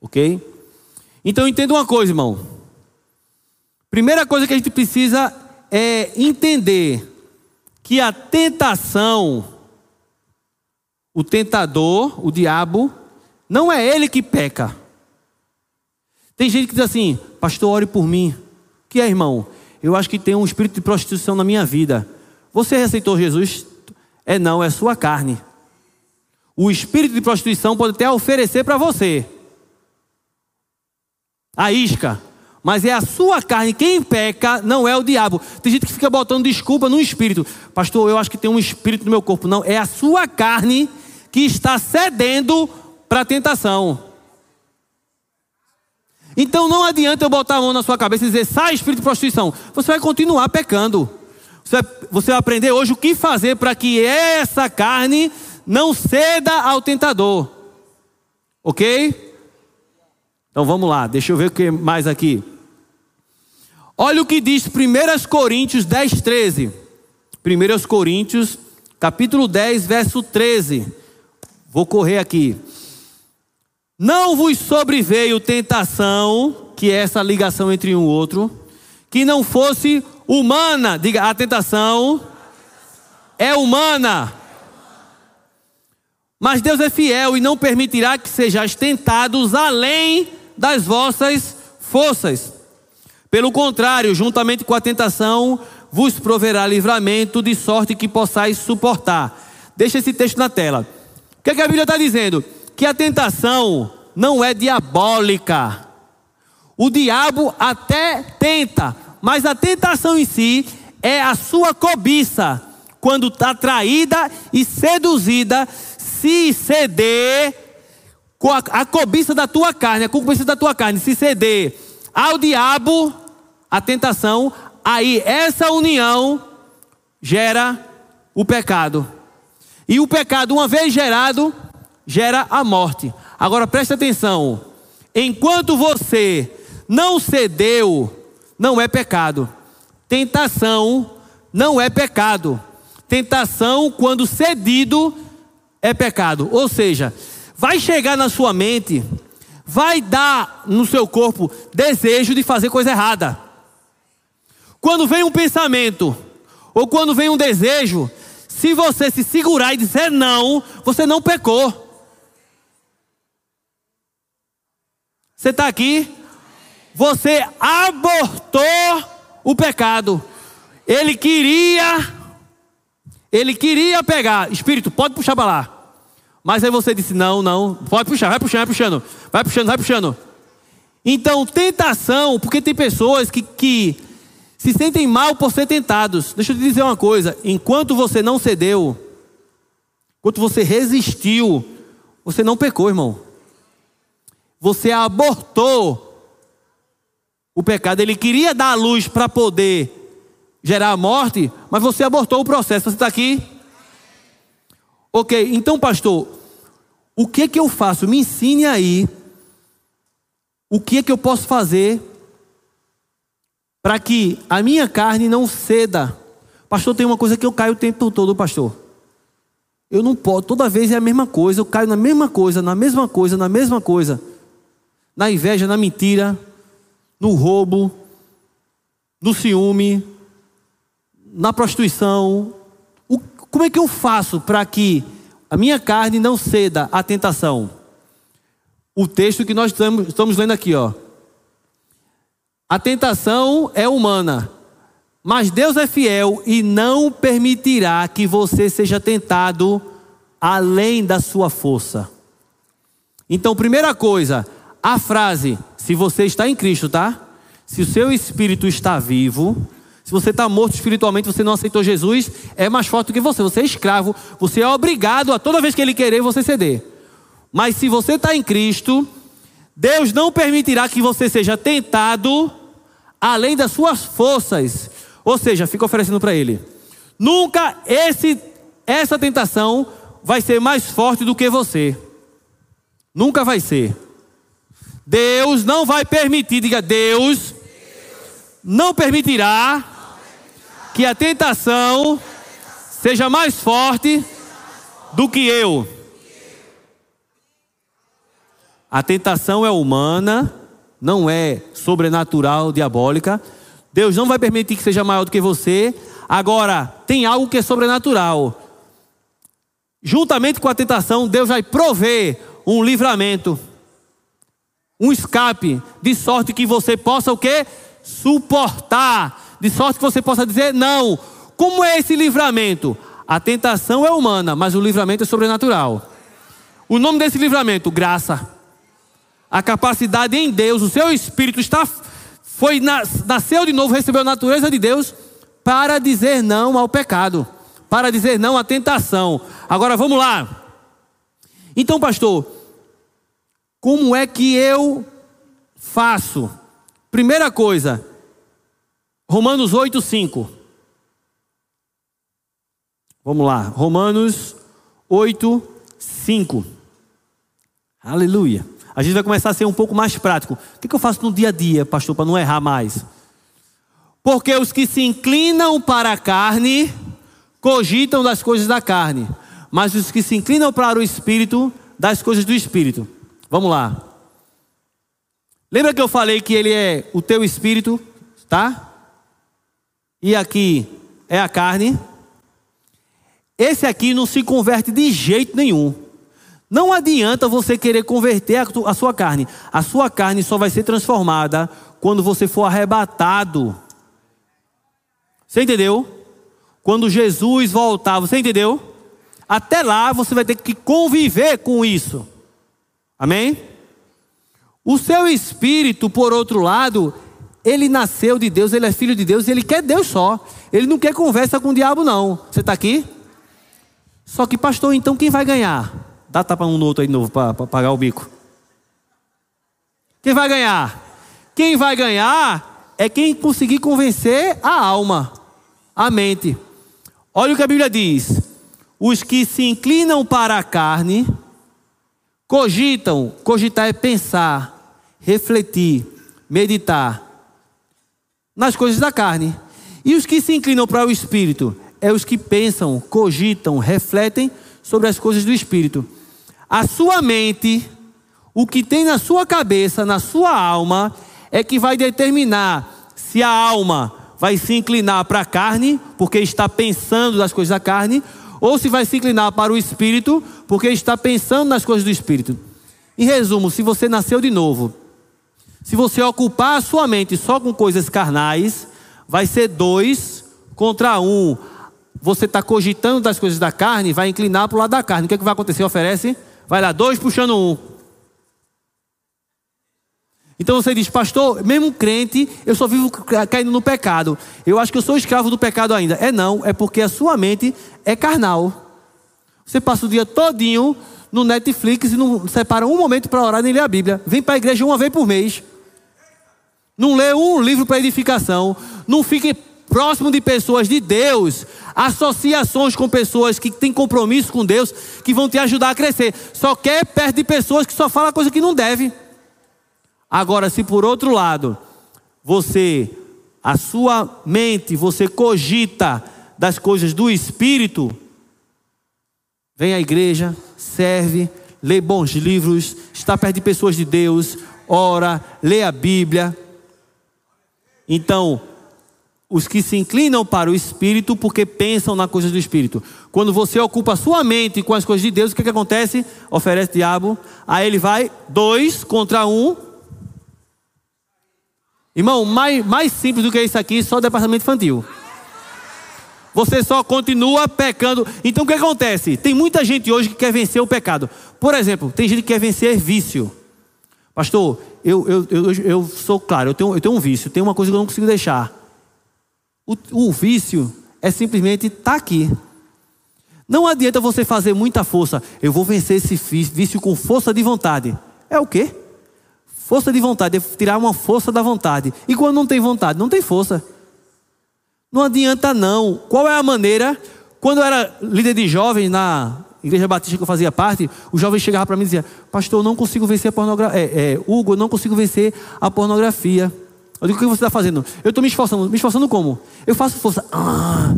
Speaker 1: Ok? Então entenda uma coisa, irmão. Primeira coisa que a gente precisa é entender que a tentação, o tentador, o diabo, não é ele que peca. Tem gente que diz assim, pastor, ore por mim. Que é, irmão? Eu acho que tem um espírito de prostituição na minha vida. Você aceitou Jesus? É não, é sua carne. O espírito de prostituição pode até oferecer para você a isca, mas é a sua carne. Quem peca não é o diabo. Tem gente que fica botando desculpa no espírito. Pastor, eu acho que tem um espírito no meu corpo. Não, é a sua carne que está cedendo para a tentação. Então não adianta eu botar a mão na sua cabeça e dizer, sai espírito de prostituição. Você vai continuar pecando. Você vai, você vai aprender hoje o que fazer para que essa carne não ceda ao tentador. Ok? Então vamos lá, deixa eu ver o que mais aqui. Olha o que diz 1 Coríntios 10, 13. 1 Coríntios, capítulo 10, verso 13. Vou correr aqui. Não vos sobreveio tentação, que é essa ligação entre um e outro, que não fosse humana. Diga, a tentação é humana. Mas Deus é fiel e não permitirá que sejais tentados além das vossas forças. Pelo contrário, juntamente com a tentação, vos proverá livramento de sorte que possais suportar. Deixa esse texto na tela. O que, é que a Bíblia está dizendo? Que a tentação não é diabólica. O diabo até tenta, mas a tentação em si é a sua cobiça, quando está traída e seduzida, se ceder com a cobiça da tua carne, a cobiça da tua carne, se ceder ao diabo, a tentação, aí essa união gera o pecado. E o pecado, uma vez gerado, gera a morte. Agora preste atenção: enquanto você não cedeu, não é pecado. Tentação não é pecado. Tentação, quando cedido, é pecado. Ou seja, vai chegar na sua mente, vai dar no seu corpo desejo de fazer coisa errada. Quando vem um pensamento, ou quando vem um desejo, se você se segurar e dizer não, você não pecou. Você está aqui? Você abortou o pecado. Ele queria, ele queria pegar. Espírito, pode puxar para lá. Mas aí você disse: não, não, pode puxar, vai puxando, vai puxando, vai puxando, vai puxando. Então, tentação, porque tem pessoas que, que se sentem mal por ser tentados. Deixa eu te dizer uma coisa: enquanto você não cedeu, enquanto você resistiu, você não pecou, irmão. Você abortou o pecado. Ele queria dar a luz para poder gerar a morte, mas você abortou o processo. Você está aqui? Ok, então, pastor, o que que eu faço? Me ensine aí. O que é que eu posso fazer para que a minha carne não ceda? Pastor, tem uma coisa que eu caio o tempo todo, pastor. Eu não posso, toda vez é a mesma coisa, eu caio na mesma coisa, na mesma coisa, na mesma coisa na inveja, na mentira, no roubo, no ciúme, na prostituição. O, como é que eu faço para que a minha carne não ceda à tentação? O texto que nós estamos, estamos lendo aqui, ó. A tentação é humana, mas Deus é fiel e não permitirá que você seja tentado além da sua força. Então, primeira coisa, a frase, se você está em Cristo, tá? Se o seu espírito está vivo, se você está morto espiritualmente, você não aceitou Jesus, é mais forte do que você. Você é escravo, você é obrigado a toda vez que ele querer, você ceder. Mas se você está em Cristo, Deus não permitirá que você seja tentado além das suas forças. Ou seja, fica oferecendo para ele. Nunca esse, essa tentação vai ser mais forte do que você. Nunca vai ser. Deus não vai permitir, diga Deus, não permitirá que a tentação seja mais forte do que eu. A tentação é humana, não é sobrenatural, diabólica. Deus não vai permitir que seja maior do que você. Agora, tem algo que é sobrenatural. Juntamente com a tentação, Deus vai prover um livramento um escape, de sorte que você possa o quê? Suportar, de sorte que você possa dizer não. Como é esse livramento? A tentação é humana, mas o livramento é sobrenatural. O nome desse livramento, graça. A capacidade em Deus, o seu espírito está foi nasceu de novo, recebeu a natureza de Deus para dizer não ao pecado, para dizer não à tentação. Agora vamos lá. Então, pastor, como é que eu faço? Primeira coisa, Romanos 8, 5. Vamos lá, Romanos 8, 5. Aleluia. A gente vai começar a ser um pouco mais prático. O que eu faço no dia a dia, pastor, para não errar mais? Porque os que se inclinam para a carne cogitam das coisas da carne, mas os que se inclinam para o espírito, das coisas do espírito. Vamos lá. Lembra que eu falei que ele é o teu espírito, tá? E aqui é a carne. Esse aqui não se converte de jeito nenhum. Não adianta você querer converter a sua carne. A sua carne só vai ser transformada quando você for arrebatado. Você entendeu? Quando Jesus voltar, você entendeu? Até lá você vai ter que conviver com isso. Amém? O seu espírito, por outro lado, ele nasceu de Deus, ele é filho de Deus, ele quer Deus só. Ele não quer conversa com o diabo, não. Você está aqui? Só que, pastor, então quem vai ganhar? Dá tapa um no outro aí de novo para pagar o bico. Quem vai ganhar? Quem vai ganhar é quem conseguir convencer a alma, a mente. Olha o que a Bíblia diz: os que se inclinam para a carne, cogitam, cogitar é pensar, refletir, meditar nas coisas da carne. E os que se inclinam para o espírito, é os que pensam, cogitam, refletem sobre as coisas do espírito. A sua mente, o que tem na sua cabeça, na sua alma, é que vai determinar se a alma vai se inclinar para a carne, porque está pensando nas coisas da carne, ou se vai se inclinar para o espírito, porque está pensando nas coisas do espírito. Em resumo, se você nasceu de novo, se você ocupar a sua mente só com coisas carnais, vai ser dois contra um. Você está cogitando das coisas da carne, vai inclinar para o lado da carne. O que, é que vai acontecer? Oferece, vai lá, dois puxando um. Então você diz, pastor, mesmo crente, eu só vivo caindo no pecado. Eu acho que eu sou escravo do pecado ainda. É não, é porque a sua mente é carnal. Você passa o dia todinho no Netflix e não separa um momento para orar nem ler a Bíblia. Vem para a igreja uma vez por mês. Não lê um livro para edificação. Não fique próximo de pessoas de Deus. Associações com pessoas que têm compromisso com Deus, que vão te ajudar a crescer. Só quer perto de pessoas que só falam coisa que não deve. Agora, se por outro lado, você, a sua mente, você cogita das coisas do Espírito, vem à igreja, serve, lê bons livros, está perto de pessoas de Deus, ora, lê a Bíblia. Então, os que se inclinam para o Espírito porque pensam na coisa do Espírito. Quando você ocupa a sua mente com as coisas de Deus, o que, que acontece? Oferece diabo, aí ele vai dois contra um, Irmão, mais, mais simples do que isso aqui, só o departamento infantil. Você só continua pecando. Então o que acontece? Tem muita gente hoje que quer vencer o pecado. Por exemplo, tem gente que quer vencer vício. Pastor, eu, eu, eu, eu sou claro, eu tenho, eu tenho um vício, tem uma coisa que eu não consigo deixar. O, o vício é simplesmente estar tá aqui. Não adianta você fazer muita força. Eu vou vencer esse vício com força de vontade. É o quê? Força de vontade, é tirar uma força da vontade. E quando não tem vontade, não tem força. Não adianta não. Qual é a maneira? Quando eu era líder de jovens na igreja batista que eu fazia parte, o jovem chegava para mim e dizia: Pastor, eu não consigo vencer a pornografia. É, é, Hugo, eu não consigo vencer a pornografia. Eu digo: O que você está fazendo? Eu estou me esforçando. Me esforçando como? Eu faço força. Ah.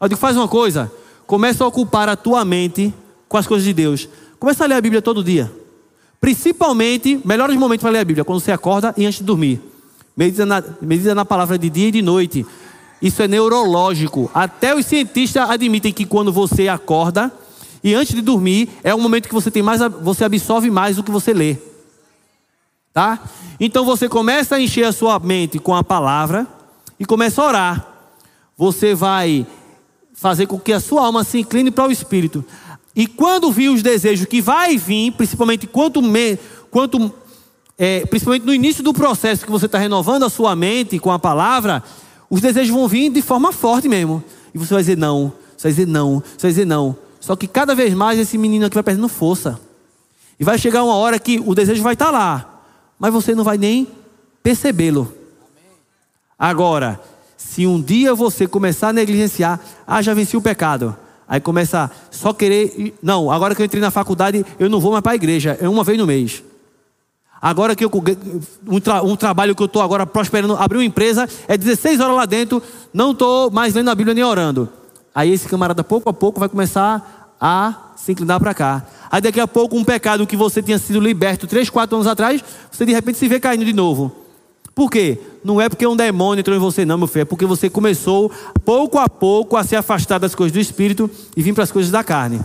Speaker 1: Eu digo: Faz uma coisa. Começa a ocupar a tua mente com as coisas de Deus. Começa a ler a Bíblia todo dia. Principalmente, melhores momentos para ler a Bíblia, quando você acorda e antes de dormir. Medita na, medita na palavra de dia e de noite. Isso é neurológico. Até os cientistas admitem que quando você acorda e antes de dormir, é o momento que você tem mais, você absorve mais do que você lê. Tá? Então você começa a encher a sua mente com a palavra e começa a orar. Você vai fazer com que a sua alma se incline para o Espírito. E quando vir os desejos que vai vir, principalmente quanto, me, quanto é, principalmente no início do processo que você está renovando a sua mente com a palavra, os desejos vão vir de forma forte mesmo. E você vai dizer não, você vai dizer não, você vai dizer não. Só que cada vez mais esse menino aqui vai perdendo força. E vai chegar uma hora que o desejo vai estar tá lá, mas você não vai nem percebê-lo. Agora, Se um dia você começar a negligenciar, ah, já venci o pecado. Aí começa só querer. Não, agora que eu entrei na faculdade, eu não vou mais para a igreja, é uma vez no mês. Agora que eu. Um, tra, um trabalho que eu estou agora prosperando, abri uma empresa, é 16 horas lá dentro, não estou mais lendo a Bíblia nem orando. Aí esse camarada, pouco a pouco, vai começar a se inclinar para cá. Aí daqui a pouco, um pecado que você tinha sido liberto 3, 4 anos atrás, você de repente se vê caindo de novo. Por quê? Não é porque um demônio entrou em você, não, meu filho. É porque você começou, pouco a pouco, a se afastar das coisas do espírito e vir para as coisas da carne.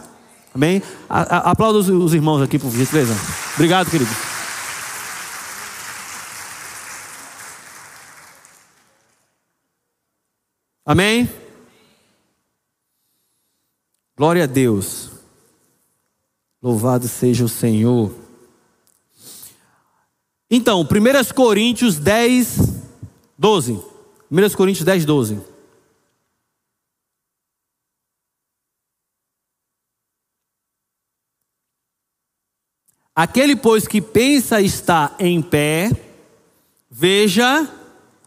Speaker 1: Amém? Aplauda os irmãos aqui, por gentileza. Obrigado, querido. Amém? Glória a Deus. Louvado seja o Senhor. Então, 1 Coríntios 10, 12. 1 Coríntios 10, 12. Aquele, pois, que pensa estar em pé, veja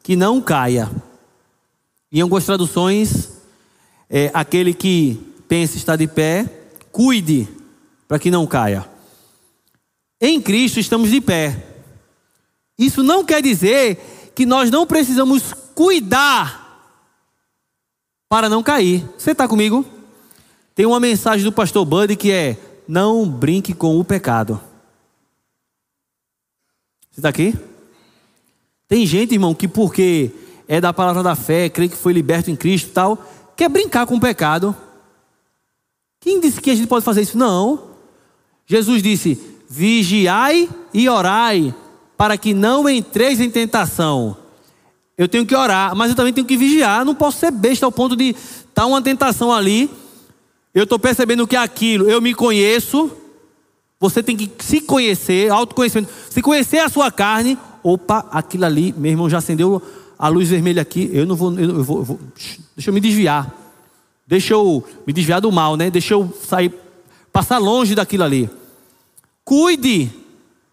Speaker 1: que não caia. Em algumas traduções, é, aquele que pensa estar de pé, cuide para que não caia. Em Cristo estamos de pé. Isso não quer dizer que nós não precisamos cuidar para não cair. Você está comigo? Tem uma mensagem do pastor Buddy que é: não brinque com o pecado. Você está aqui? Tem gente, irmão, que porque é da palavra da fé, crê que foi liberto em Cristo e tal, quer brincar com o pecado. Quem disse que a gente pode fazer isso? Não. Jesus disse: vigiai e orai, para que não entreis em tentação. Eu tenho que orar, mas eu também tenho que vigiar. Não posso ser besta ao ponto de estar tá uma tentação ali. Eu estou percebendo que é aquilo, eu me conheço. Você tem que se conhecer, autoconhecimento. Se conhecer a sua carne, opa, aquilo ali, meu irmão já acendeu a luz vermelha aqui. Eu não vou, eu vou, eu vou deixa eu me desviar. Deixa eu me desviar do mal, né? Deixa eu sair, passar longe daquilo ali. Cuide.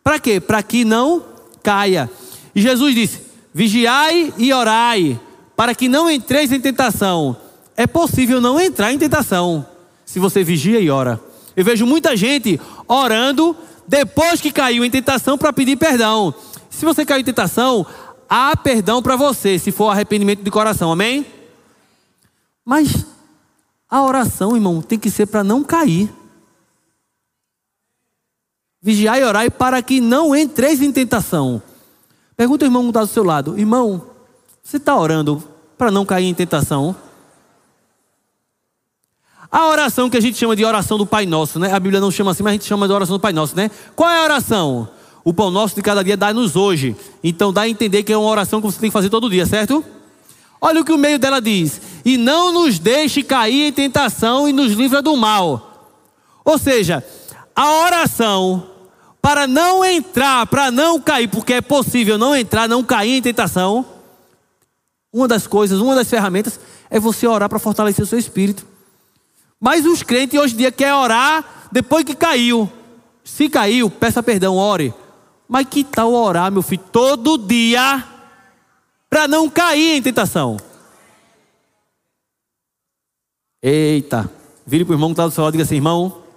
Speaker 1: Para quê? Para que não caia. E Jesus disse: Vigiai e orai, para que não entreis em tentação. É possível não entrar em tentação se você vigia e ora. Eu vejo muita gente orando depois que caiu em tentação para pedir perdão. Se você caiu em tentação, há perdão para você, se for arrependimento de coração, amém? Mas a oração, irmão, tem que ser para não cair. Vigiai e orai para que não entreis em tentação. Pergunta o irmão que está do seu lado: Irmão, você está orando para não cair em tentação? A oração que a gente chama de oração do Pai Nosso, né? A Bíblia não chama assim, mas a gente chama de oração do Pai Nosso, né? Qual é a oração? O pão nosso de cada dia dá-nos hoje. Então dá a entender que é uma oração que você tem que fazer todo dia, certo? Olha o que o meio dela diz: E não nos deixe cair em tentação e nos livra do mal. Ou seja, a oração para não entrar, para não cair, porque é possível não entrar, não cair em tentação. Uma das coisas, uma das ferramentas é você orar para fortalecer o seu espírito. Mas os crentes hoje em dia querem orar depois que caiu. Se caiu, peça perdão, ore. Mas que tal orar, meu filho, todo dia para não cair em tentação? Eita, vire para o irmão que está do seu lado e diga assim: irmão,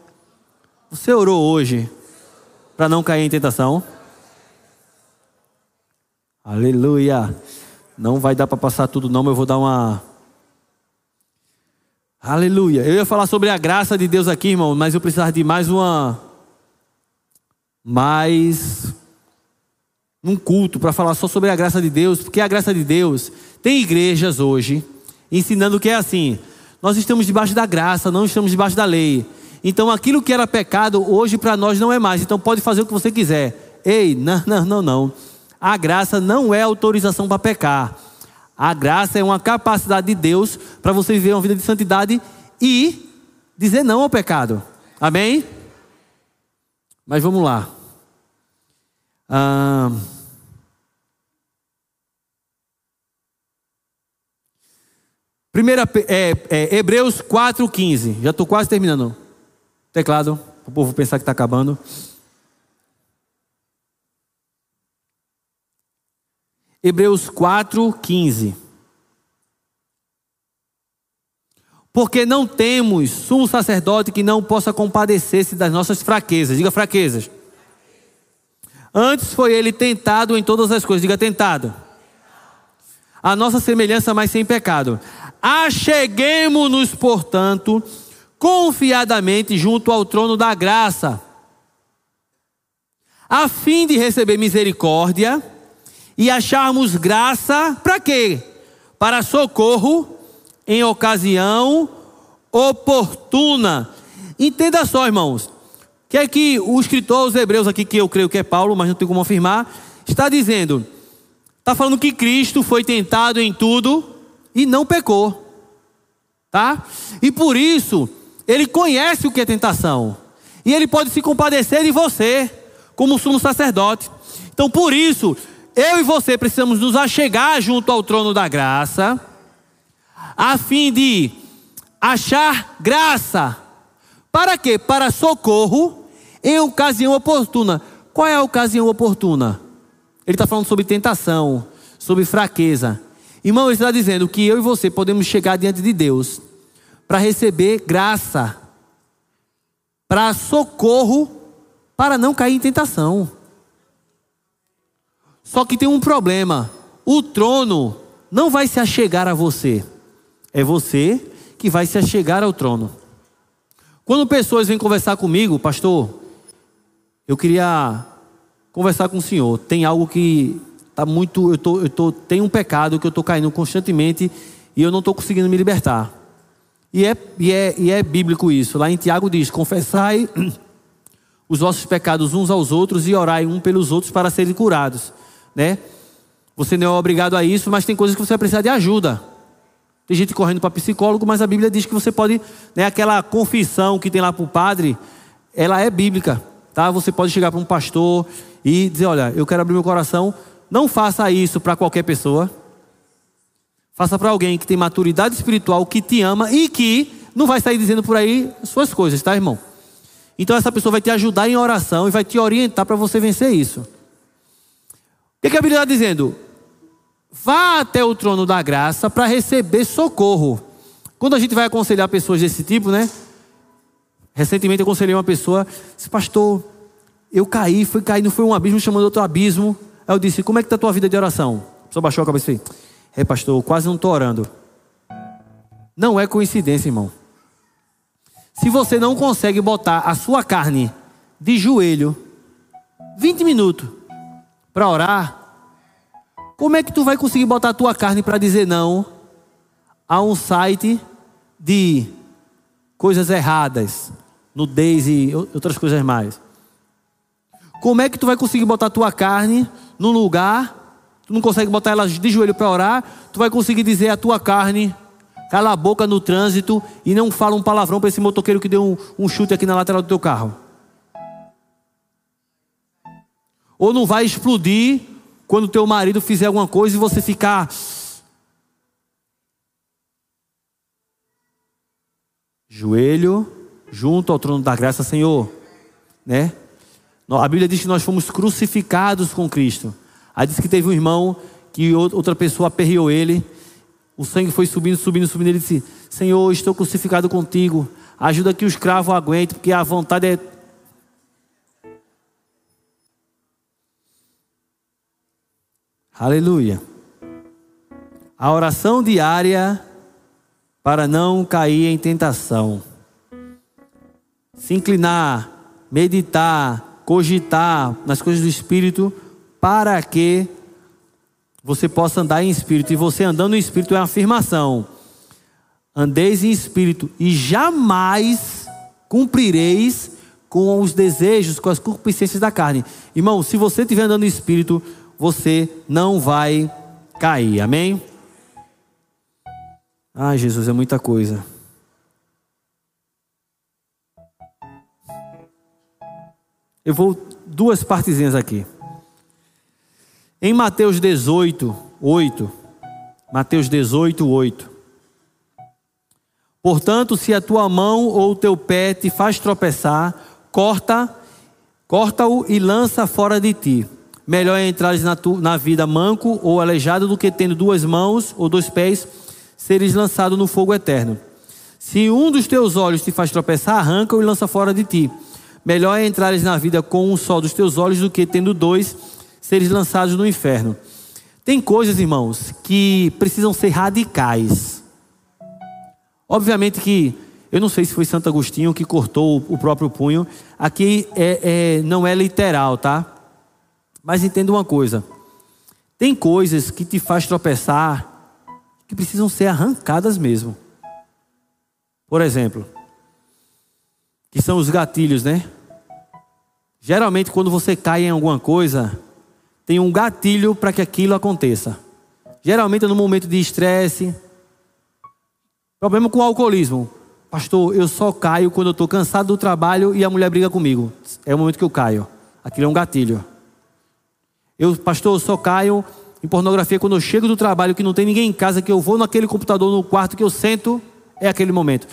Speaker 1: você orou hoje para não cair em tentação? Aleluia. Não vai dar para passar tudo, não, mas eu vou dar uma. Aleluia. Eu ia falar sobre a graça de Deus aqui, irmão, mas eu precisava de mais uma. Mais. Um culto para falar só sobre a graça de Deus, porque a graça de Deus tem igrejas hoje ensinando que é assim: nós estamos debaixo da graça, não estamos debaixo da lei. Então aquilo que era pecado, hoje para nós não é mais. Então pode fazer o que você quiser. Ei, não, não, não, não. A graça não é autorização para pecar. A graça é uma capacidade de Deus para você viver uma vida de santidade e dizer não ao pecado. Amém? Mas vamos lá. Ah, primeira, é, é, Hebreus 4,15. Já estou quase terminando. Teclado, para o povo pensar que está acabando. Hebreus 4, 15. Porque não temos sumo sacerdote que não possa compadecer-se das nossas fraquezas. Diga fraquezas. Antes foi ele tentado em todas as coisas. Diga tentado. A nossa semelhança, mas sem pecado. Acheguemos-nos, portanto, confiadamente junto ao trono da graça, a fim de receber misericórdia e acharmos graça para quê? Para socorro em ocasião oportuna. Entenda só, irmãos. Que é que o escritor aos Hebreus aqui, que eu creio que é Paulo, mas não tenho como afirmar, está dizendo, está falando que Cristo foi tentado em tudo e não pecou. Tá? E por isso, ele conhece o que é tentação. E ele pode se compadecer de você, como sumo sacerdote. Então, por isso, eu e você precisamos nos achegar junto ao trono da graça a fim de achar graça. Para quê? Para socorro em ocasião oportuna. Qual é a ocasião oportuna? Ele está falando sobre tentação, sobre fraqueza. Irmão, ele está dizendo que eu e você podemos chegar diante de Deus para receber graça, para socorro, para não cair em tentação. Só que tem um problema: o trono não vai se achegar a você. É você que vai se achegar ao trono. Quando pessoas vêm conversar comigo, pastor, eu queria conversar com o senhor. Tem algo que está muito. Eu tô, eu tô, tem um pecado que eu estou caindo constantemente e eu não estou conseguindo me libertar. E é, e, é, e é bíblico isso. Lá em Tiago diz: confessai os vossos pecados uns aos outros e orai um pelos outros para serem curados. Né? Você não é obrigado a isso, mas tem coisas que você vai precisar de ajuda. Tem gente correndo para psicólogo, mas a Bíblia diz que você pode, né, aquela confissão que tem lá para o padre, ela é bíblica, tá? Você pode chegar para um pastor e dizer, olha, eu quero abrir meu coração. Não faça isso para qualquer pessoa. Faça para alguém que tem maturidade espiritual, que te ama e que não vai sair dizendo por aí suas coisas, tá, irmão? Então essa pessoa vai te ajudar em oração e vai te orientar para você vencer isso. O que a Bíblia está dizendo? Vá até o trono da graça para receber socorro. Quando a gente vai aconselhar pessoas desse tipo, né? Recentemente eu aconselhei uma pessoa, disse, pastor, eu caí, fui cair, não foi um abismo chamando outro abismo. Aí eu disse, como é que está a tua vida de oração? A pessoa baixou a cabeça e disse, é pastor, quase não estou orando. Não é coincidência, irmão. Se você não consegue botar a sua carne de joelho 20 minutos para orar, como é que tu vai conseguir botar a tua carne para dizer não a um site de coisas erradas, nudez e outras coisas mais? Como é que tu vai conseguir botar a tua carne num lugar, tu não consegue botar ela de joelho para orar, tu vai conseguir dizer a tua carne, cala a boca no trânsito e não fala um palavrão para esse motoqueiro que deu um, um chute aqui na lateral do teu carro? Ou não vai explodir quando teu marido fizer alguma coisa e você ficar joelho junto ao trono da graça, Senhor, né? A Bíblia diz que nós fomos crucificados com Cristo. Aí diz que teve um irmão que outra pessoa aperreou ele. O sangue foi subindo, subindo, subindo. Ele disse: Senhor, estou crucificado contigo. Ajuda que o escravo aguente, porque a vontade é Aleluia. A oração diária para não cair em tentação. Se inclinar, meditar, cogitar nas coisas do Espírito, para que você possa andar em Espírito. E você andando em Espírito é uma afirmação. Andeis em Espírito e jamais cumprireis com os desejos, com as concupiscências da carne. Irmão, se você estiver andando em Espírito, você não vai cair. Amém? Ai, Jesus, é muita coisa. Eu vou duas partezinhas aqui. Em Mateus 18, 8. Mateus 18, 8. Portanto, se a tua mão ou o teu pé te faz tropeçar, corta, corta-o e lança fora de ti. Melhor é entrar na, na vida manco ou aleijado do que tendo duas mãos ou dois pés, seres lançado no fogo eterno. Se um dos teus olhos te faz tropeçar, arranca-o e lança fora de ti. Melhor é entrares na vida com um só dos teus olhos do que tendo dois seres lançados no inferno. Tem coisas, irmãos, que precisam ser radicais. Obviamente que eu não sei se foi Santo Agostinho que cortou o próprio punho. Aqui é, é, não é literal, tá? Mas entenda uma coisa: tem coisas que te faz tropeçar que precisam ser arrancadas mesmo. Por exemplo, que são os gatilhos, né? Geralmente, quando você cai em alguma coisa, tem um gatilho para que aquilo aconteça. Geralmente é no momento de estresse. Problema com o alcoolismo. Pastor, eu só caio quando eu estou cansado do trabalho e a mulher briga comigo. É o momento que eu caio. Aquilo é um gatilho. Eu, pastor, eu só caio em pornografia quando eu chego do trabalho que não tem ninguém em casa, que eu vou naquele computador no quarto que eu sento é aquele momento.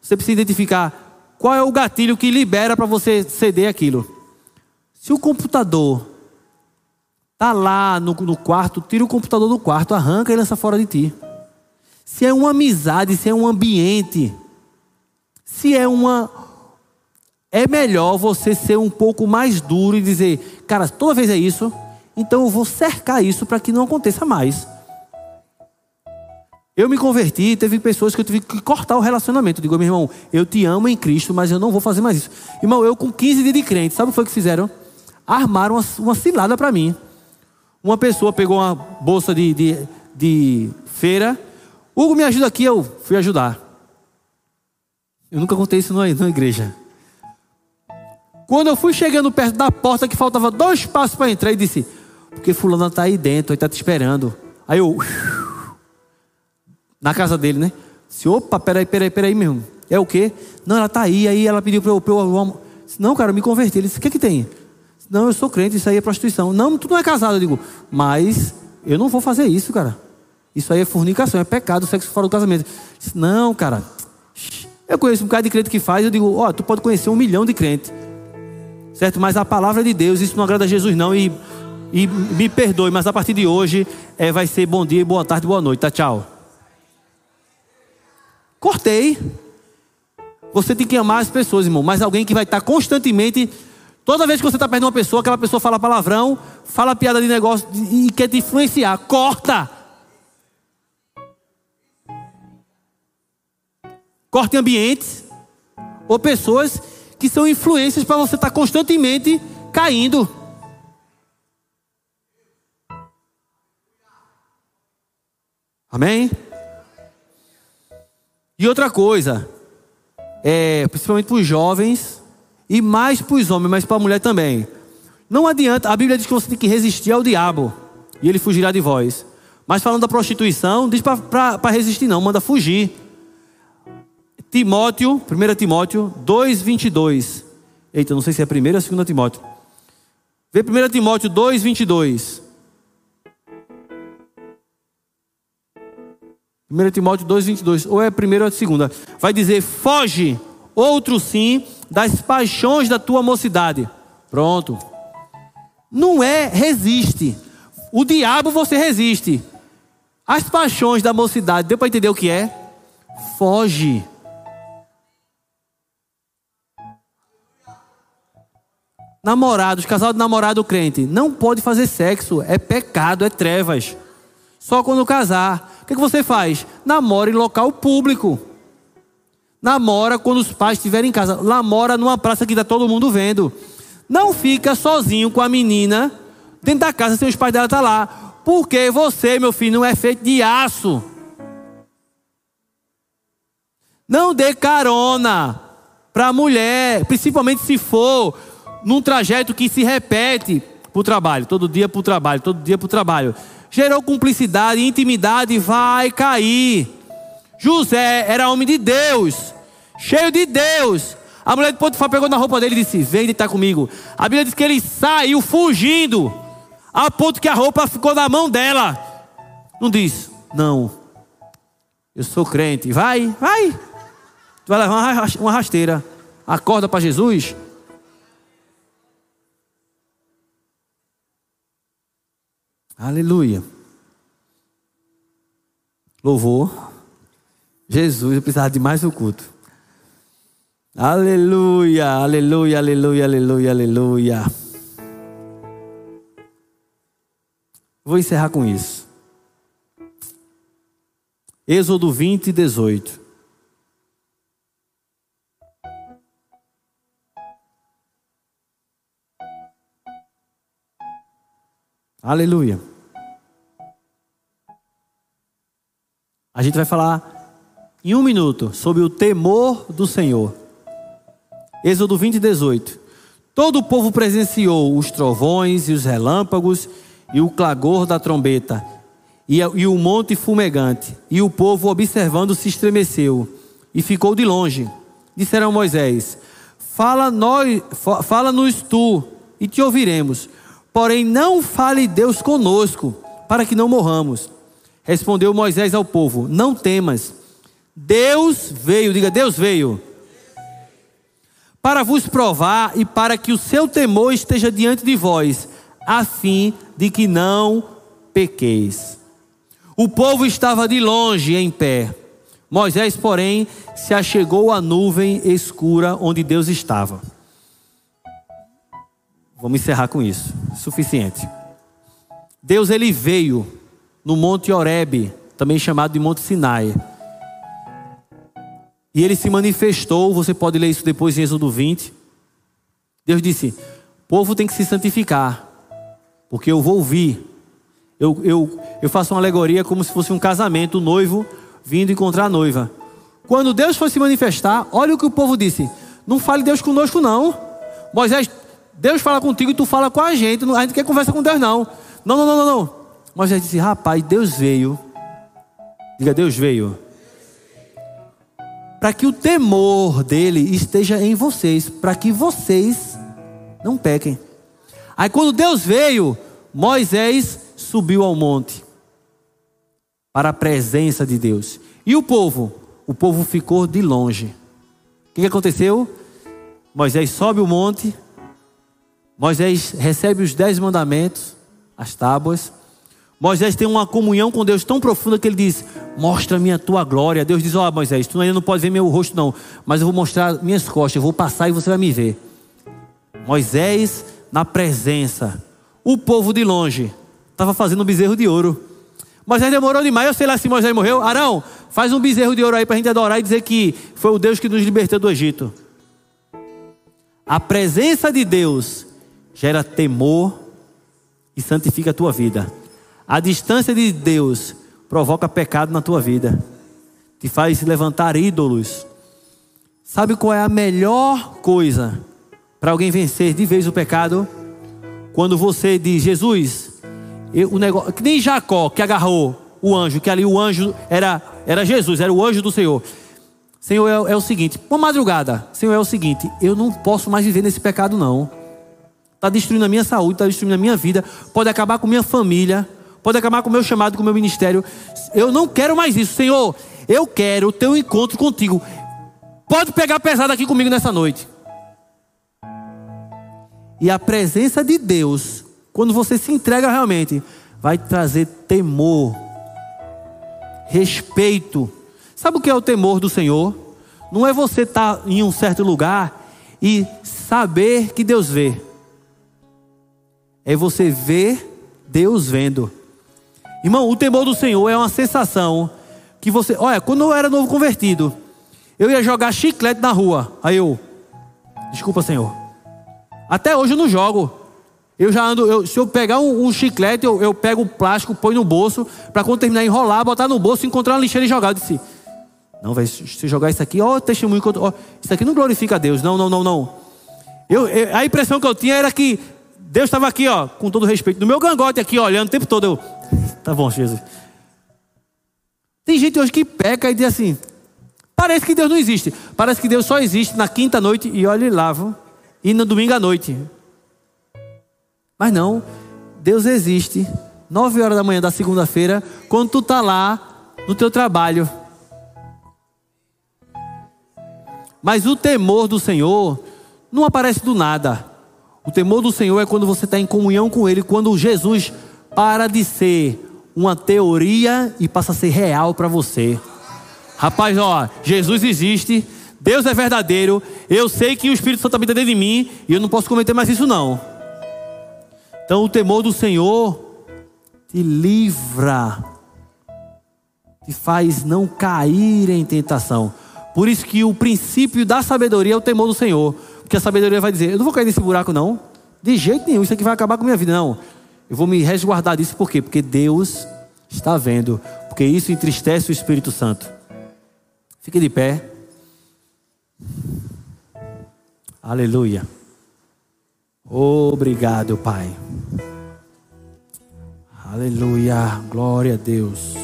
Speaker 1: Você precisa identificar qual é o gatilho que libera para você ceder aquilo. Se o computador tá lá no, no quarto, tira o computador do quarto, arranca e lança fora de ti. Se é uma amizade, se é um ambiente, se é uma é melhor você ser um pouco mais duro e dizer, cara, toda vez é isso, então eu vou cercar isso para que não aconteça mais. Eu me converti, teve pessoas que eu tive que cortar o relacionamento. Eu digo, meu irmão, eu te amo em Cristo, mas eu não vou fazer mais isso. Irmão, eu com 15 dias de crente, sabe o que foi que fizeram? Armaram uma, uma cilada para mim. Uma pessoa pegou uma bolsa de, de, de feira. Hugo, me ajuda aqui, eu fui ajudar. Eu nunca contei isso na, na igreja. Quando eu fui chegando perto da porta, que faltava dois passos para entrar, e disse: Porque Fulano está aí dentro, ele está te esperando. Aí eu na casa dele, né? Disse, opa, peraí, peraí, peraí mesmo. É o quê? Não, ela tá aí, aí ela pediu para eu, pra eu Não, cara, eu me converti. Ele disse, o que que tem? Não, eu sou crente, isso aí é prostituição. Não, tu não é casado. Eu digo, mas eu não vou fazer isso, cara. Isso aí é fornicação, é pecado, sexo fora do casamento. Disse, não, cara. Eu conheço um cara de crente que faz, eu digo, ó, oh, tu pode conhecer um milhão de crentes. Certo? Mas a palavra de Deus, isso não agrada a Jesus, não. E, e me perdoe, mas a partir de hoje é, vai ser bom dia, boa tarde, boa noite. Tá, tchau. Cortei. Você tem que amar as pessoas, irmão. Mas alguém que vai estar constantemente. Toda vez que você está perto de uma pessoa, aquela pessoa fala palavrão, fala piada de negócio e quer te influenciar. Corta. Corte ambientes ou pessoas que são influências para você estar constantemente caindo. Amém? E outra coisa, é, principalmente para os jovens e mais para os homens, mas para a mulher também. Não adianta, a Bíblia diz que você tem que resistir ao diabo e ele fugirá de vós. Mas falando da prostituição, diz para resistir não, manda fugir. Timóteo, 1 Timóteo 2,22. Eita, não sei se é 1 ou 2 Timóteo. Vê 1 Timóteo 2,22. 1 Timóteo 2,22, ou é a primeira ou a segunda. Vai dizer: foge, outro sim, das paixões da tua mocidade. Pronto. Não é resiste. O diabo você resiste. As paixões da mocidade, deu para entender o que é? Foge. Namorados, casal de namorado crente, não pode fazer sexo, é pecado, é trevas. Só quando casar. O que, que você faz? Namora em local público. Namora quando os pais estiverem em casa. Namora numa praça que está todo mundo vendo. Não fica sozinho com a menina dentro da casa se os pais dela estão tá lá. Porque você, meu filho, não é feito de aço. Não dê carona para a mulher, principalmente se for num trajeto que se repete para o trabalho, todo dia para o trabalho, todo dia para o trabalho gerou cumplicidade, intimidade, vai cair. José era homem de Deus, cheio de Deus. A mulher de Potifar pegou na roupa dele e disse: Vem deitar comigo. A Bíblia diz que ele saiu fugindo, a ponto que a roupa ficou na mão dela. Não diz, não, eu sou crente. Vai, vai. Tu vai levar uma rasteira. Acorda para Jesus. Aleluia. Louvor. Jesus, eu precisava de mais um culto. Aleluia, aleluia, aleluia, aleluia, aleluia. Vou encerrar com isso. Êxodo 20, 18. Aleluia. A gente vai falar em um minuto sobre o temor do Senhor. Êxodo 20, 18. Todo o povo presenciou os trovões e os relâmpagos e o clagor da trombeta e, o monte fumegante. E o povo, observando, se estremeceu e ficou de longe. Disseram a Moisés: Fala fala-nos tu e te ouviremos. Porém, não fale Deus conosco, para que não morramos. Respondeu Moisés ao povo: Não temas. Deus veio, diga, Deus veio. Para vos provar e para que o seu temor esteja diante de vós, a fim de que não pequeis. O povo estava de longe em pé. Moisés, porém, se achegou à nuvem escura onde Deus estava. Vamos encerrar com isso. Suficiente. Deus ele veio no Monte Horebe, também chamado de Monte Sinai. E ele se manifestou, você pode ler isso depois em Êxodo 20. Deus disse: "O povo tem que se santificar, porque eu vou vir. Eu, eu, eu faço uma alegoria como se fosse um casamento, o noivo vindo encontrar a noiva. Quando Deus foi se manifestar, olha o que o povo disse: Não fale Deus conosco, não. Moisés, Deus fala contigo e tu fala com a gente. A gente quer conversa com Deus, não. Não, não, não, não, não. Moisés disse: Rapaz, Deus veio. Diga, Deus veio. Para que o temor dele esteja em vocês. Para que vocês não pequem. Aí quando Deus veio, Moisés subiu ao monte. Para a presença de Deus. E o povo? O povo ficou de longe. O que aconteceu? Moisés sobe o monte. Moisés recebe os dez mandamentos, as tábuas. Moisés tem uma comunhão com Deus tão profunda que ele diz: Mostra-me a tua glória. Deus diz: Ó, oh, Moisés, tu ainda não pode ver meu rosto, não, mas eu vou mostrar minhas costas, eu vou passar e você vai me ver. Moisés na presença, o povo de longe, estava fazendo um bezerro de ouro. Moisés demorou demais, eu sei lá se Moisés morreu. Arão, faz um bezerro de ouro aí para a gente adorar e dizer que foi o Deus que nos libertou do Egito. A presença de Deus gera temor e santifica a tua vida. A distância de Deus provoca pecado na tua vida, te faz levantar ídolos. Sabe qual é a melhor coisa para alguém vencer de vez o pecado? Quando você diz, Jesus, eu, o negócio, que nem Jacó que agarrou o anjo, que ali o anjo era, era Jesus, era o anjo do Senhor. Senhor, é, é o seguinte, uma madrugada, Senhor, é o seguinte, eu não posso mais viver nesse pecado, não está destruindo a minha saúde, está destruindo a minha vida, pode acabar com minha família, pode acabar com o meu chamado, com o meu ministério. Eu não quero mais isso, Senhor. Eu quero ter um encontro contigo. Pode pegar pesado aqui comigo nessa noite. E a presença de Deus, quando você se entrega realmente, vai trazer temor, respeito. Sabe o que é o temor do Senhor? Não é você estar tá em um certo lugar e saber que Deus vê é você ver Deus vendo. Irmão, o temor do Senhor é uma sensação que você. Olha, quando eu era novo convertido, eu ia jogar chiclete na rua. Aí eu. Desculpa, Senhor. Até hoje eu não jogo. Eu já ando. Eu, se eu pegar um, um chiclete, eu, eu, pego o plástico, põe no bolso, para quando terminar enrolar, botar no bolso, encontrar uma lixeira e jogar. Eu disse: Não, velho, se jogar isso aqui, ó, testemunho. Ó, isso aqui não glorifica a Deus. Não, não, não, não. Eu, eu, a impressão que eu tinha era que Deus estava aqui, ó, com todo respeito, no meu gangote aqui, olhando o tempo todo. Eu, tá bom, Jesus. Tem gente hoje que peca e diz assim: parece que Deus não existe. Parece que Deus só existe na quinta noite e olha e lava. E no domingo à noite. Mas não, Deus existe. Nove horas da manhã da segunda-feira, quando tu tá lá no teu trabalho. Mas o temor do Senhor não aparece do nada. O temor do Senhor é quando você está em comunhão com Ele, quando Jesus para de ser uma teoria e passa a ser real para você. Rapaz, ó, Jesus existe, Deus é verdadeiro, eu sei que o Espírito Santo habita dentro de mim e eu não posso cometer mais isso não. Então o temor do Senhor te livra, te faz não cair em tentação. Por isso que o princípio da sabedoria é o temor do Senhor. Porque a sabedoria vai dizer: Eu não vou cair nesse buraco, não. De jeito nenhum, isso aqui vai acabar com a minha vida. Não. Eu vou me resguardar disso, por quê? Porque Deus está vendo. Porque isso entristece o Espírito Santo. Fique de pé. Aleluia. Obrigado, Pai. Aleluia. Glória a Deus.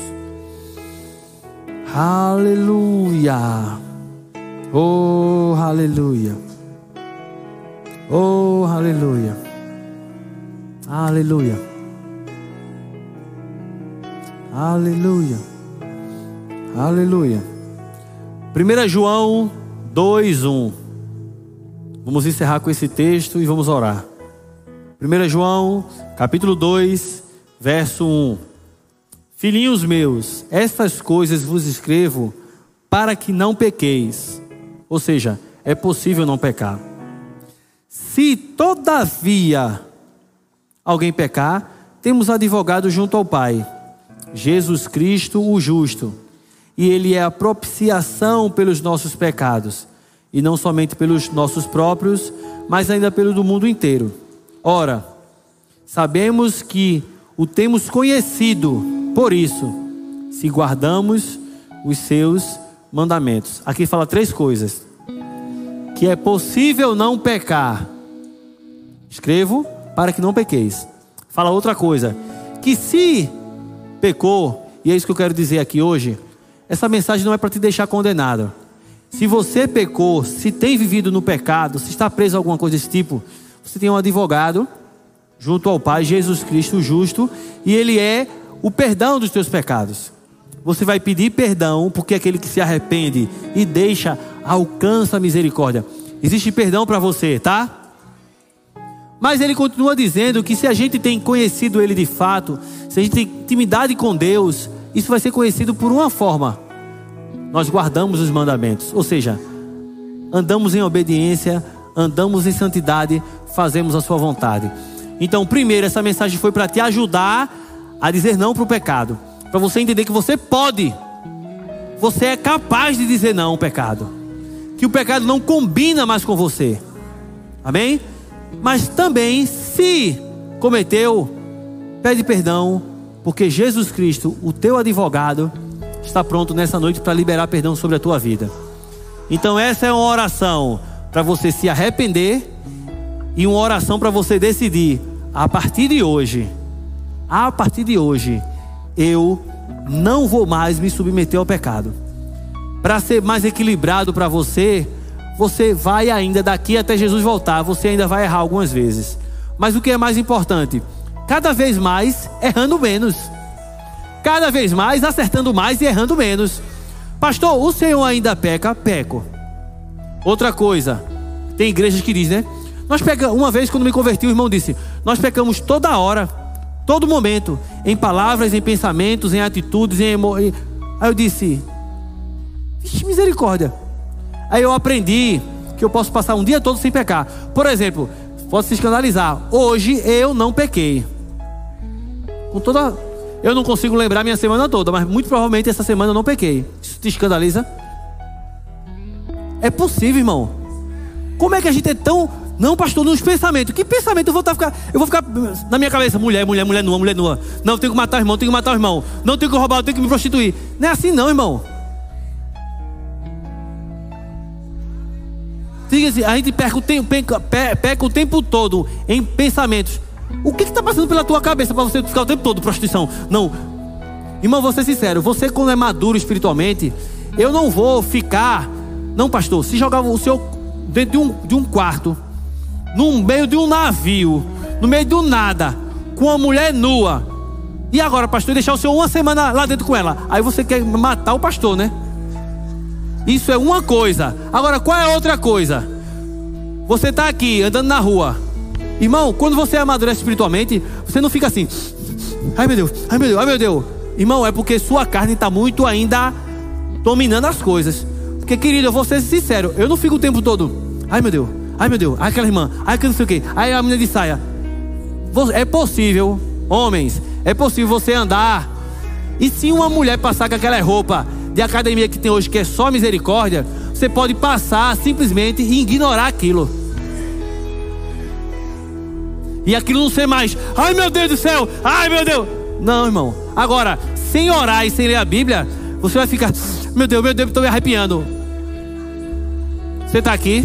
Speaker 1: Aleluia. Oh, aleluia. Oh, aleluia. Aleluia. Aleluia. Aleluia. 1 João 2:1. Vamos encerrar com esse texto e vamos orar. 1 João, capítulo 2, verso 1. Filhinhos meus, estas coisas vos escrevo para que não pequeis. Ou seja, é possível não pecar. Se todavia alguém pecar, temos advogado junto ao Pai, Jesus Cristo, o justo. E ele é a propiciação pelos nossos pecados, e não somente pelos nossos próprios, mas ainda pelo do mundo inteiro. Ora, sabemos que o temos conhecido por isso, se guardamos os seus mandamentos. Aqui fala três coisas: que é possível não pecar. Escrevo para que não pequeis. Fala outra coisa: que se pecou, e é isso que eu quero dizer aqui hoje, essa mensagem não é para te deixar condenado. Se você pecou, se tem vivido no pecado, se está preso a alguma coisa desse tipo, você tem um advogado junto ao Pai, Jesus Cristo justo, e ele é o perdão dos teus pecados. Você vai pedir perdão, porque aquele que se arrepende e deixa, alcança a misericórdia. Existe perdão para você, tá? Mas ele continua dizendo que se a gente tem conhecido ele de fato, se a gente tem intimidade com Deus, isso vai ser conhecido por uma forma. Nós guardamos os mandamentos, ou seja, andamos em obediência, andamos em santidade, fazemos a sua vontade. Então, primeiro, essa mensagem foi para te ajudar a dizer não para o pecado. Para você entender que você pode. Você é capaz de dizer não ao pecado. Que o pecado não combina mais com você. Amém? Mas também, se cometeu, pede perdão, porque Jesus Cristo, o teu advogado, está pronto nessa noite para liberar perdão sobre a tua vida. Então, essa é uma oração para você se arrepender e uma oração para você decidir, a partir de hoje, a partir de hoje, eu não vou mais me submeter ao pecado. Para ser mais equilibrado para você, você vai ainda daqui até Jesus voltar, você ainda vai errar algumas vezes. Mas o que é mais importante? Cada vez mais errando menos. Cada vez mais acertando mais e errando menos. Pastor, o Senhor ainda peca? Peco. Outra coisa, tem igrejas que dizem, né? Nós pegamos, uma vez quando me converti, o irmão disse: Nós pecamos toda hora todo momento, em palavras, em pensamentos, em atitudes, em. Aí eu disse: misericórdia. Aí eu aprendi que eu posso passar um dia todo sem pecar. Por exemplo, posso se escandalizar. Hoje eu não pequei. Com toda. Eu não consigo lembrar minha semana toda, mas muito provavelmente essa semana eu não pequei. Isso te escandaliza? É possível, irmão. Como é que a gente é tão não, pastor, nos pensamentos. Que pensamento? Eu vou, ficar, eu vou ficar na minha cabeça, mulher, mulher, mulher nua, mulher nua. Não, tenho que matar o irmão, tenho que matar o irmão. Não tenho que roubar, tenho que me prostituir. Não é assim não, irmão. Diga assim, a gente perca o, tempo, perca o tempo todo em pensamentos. O que está passando pela tua cabeça para você ficar o tempo todo prostituição? Não. Irmão, vou ser sincero. Você quando é maduro espiritualmente, eu não vou ficar... Não, pastor, se jogar o seu dentro de um, de um quarto no meio de um navio, no meio do nada, com uma mulher nua. E agora, pastor, deixar o senhor uma semana lá dentro com ela. Aí você quer matar o pastor, né? Isso é uma coisa. Agora, qual é a outra coisa? Você está aqui andando na rua. Irmão, quando você amadurece espiritualmente, você não fica assim. Ai meu Deus, ai meu Deus, ai meu Deus. Irmão, é porque sua carne está muito ainda dominando as coisas. Porque, querido, eu vou ser sincero, eu não fico o tempo todo. Ai meu Deus, ai meu Deus, ai aquela irmã, ai que não sei o quê, ai a menina de saia. É possível, homens, é possível você andar. E se uma mulher passar com aquela roupa de academia que tem hoje, que é só misericórdia, você pode passar simplesmente e ignorar aquilo. E aquilo não ser mais, ai meu Deus do céu, ai meu Deus. Não, irmão. Agora, sem orar e sem ler a Bíblia, você vai ficar, meu Deus, meu Deus, estou me arrepiando. Você está aqui?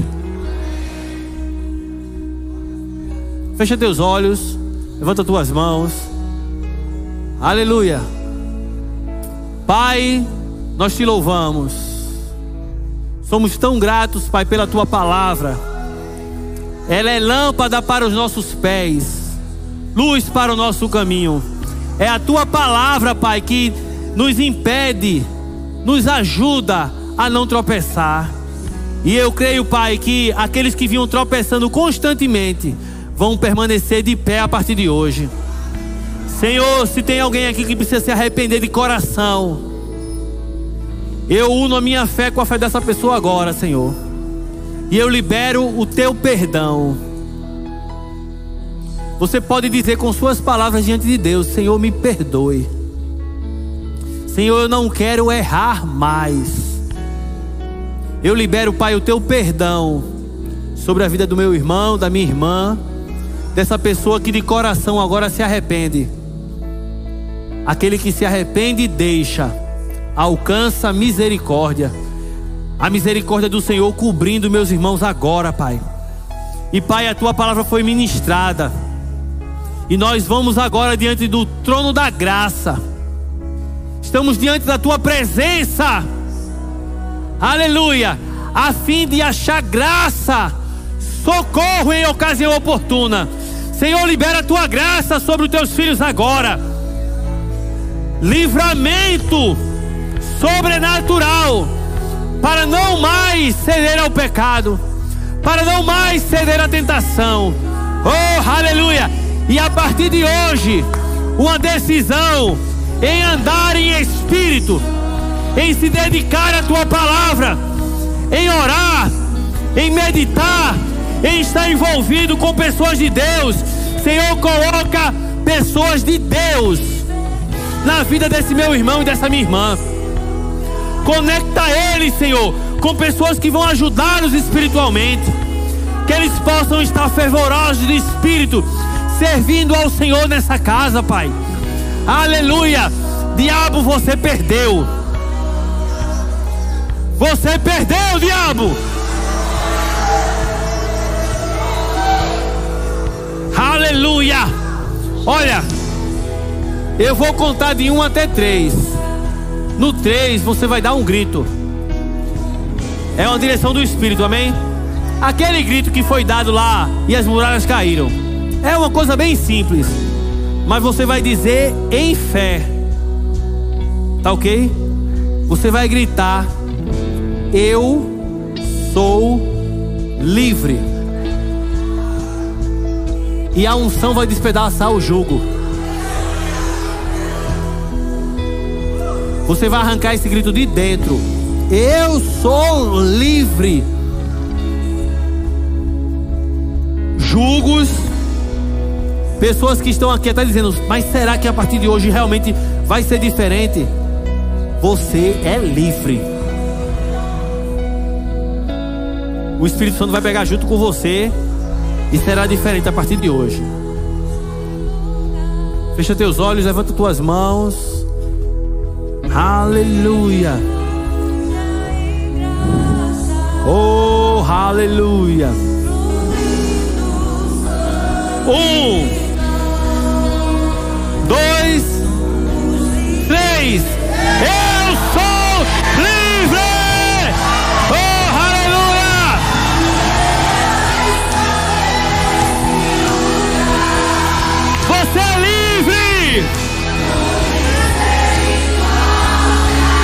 Speaker 1: Fecha teus olhos, levanta tuas mãos. Aleluia. Pai, nós te louvamos. Somos tão gratos, Pai, pela tua palavra. Ela é lâmpada para os nossos pés, luz para o nosso caminho. É a tua palavra, Pai, que nos impede, nos ajuda a não tropeçar. E eu creio, Pai, que aqueles que vinham tropeçando constantemente vão permanecer de pé a partir de hoje. Senhor, se tem alguém aqui que precisa se arrepender de coração, eu uno a minha fé com a fé dessa pessoa agora, Senhor. E eu libero o teu perdão. Você pode dizer com suas palavras diante de Deus: Senhor, me perdoe. Senhor, eu não quero errar mais. Eu libero, Pai, o teu perdão sobre a vida do meu irmão, da minha irmã, dessa pessoa que de coração agora se arrepende. Aquele que se arrepende deixa, alcança misericórdia. A misericórdia do Senhor cobrindo meus irmãos agora, Pai. E Pai, a tua palavra foi ministrada. E nós vamos agora diante do trono da graça. Estamos diante da tua presença. Aleluia. A fim de achar graça, socorro em ocasião oportuna. Senhor, libera a tua graça sobre os teus filhos agora. Livramento sobrenatural para não mais ceder ao pecado, para não mais ceder à tentação. Oh, aleluia! E a partir de hoje, uma decisão em andar em espírito, em se dedicar à tua palavra, em orar, em meditar, em estar envolvido com pessoas de Deus. Senhor, coloca pessoas de Deus na vida desse meu irmão e dessa minha irmã. Conecta eles, Senhor, com pessoas que vão ajudá-los espiritualmente. Que eles possam estar fervorosos de espírito servindo ao Senhor nessa casa, Pai. Aleluia. Diabo, você perdeu. Você perdeu, diabo. Aleluia. Olha, eu vou contar de um até três. No três você vai dar um grito. É uma direção do Espírito, amém? Aquele grito que foi dado lá e as muralhas caíram. É uma coisa bem simples, mas você vai dizer em fé, tá ok? Você vai gritar: Eu sou livre. E a unção vai despedaçar o jugo. Você vai arrancar esse grito de dentro. Eu sou livre. Jugos Pessoas que estão aqui até dizendo, mas será que a partir de hoje realmente vai ser diferente? Você é livre. O Espírito Santo vai pegar junto com você e será diferente a partir de hoje. Fecha teus olhos, levanta tuas mãos. Aleluia. Oh, aleluia. Um dois, três.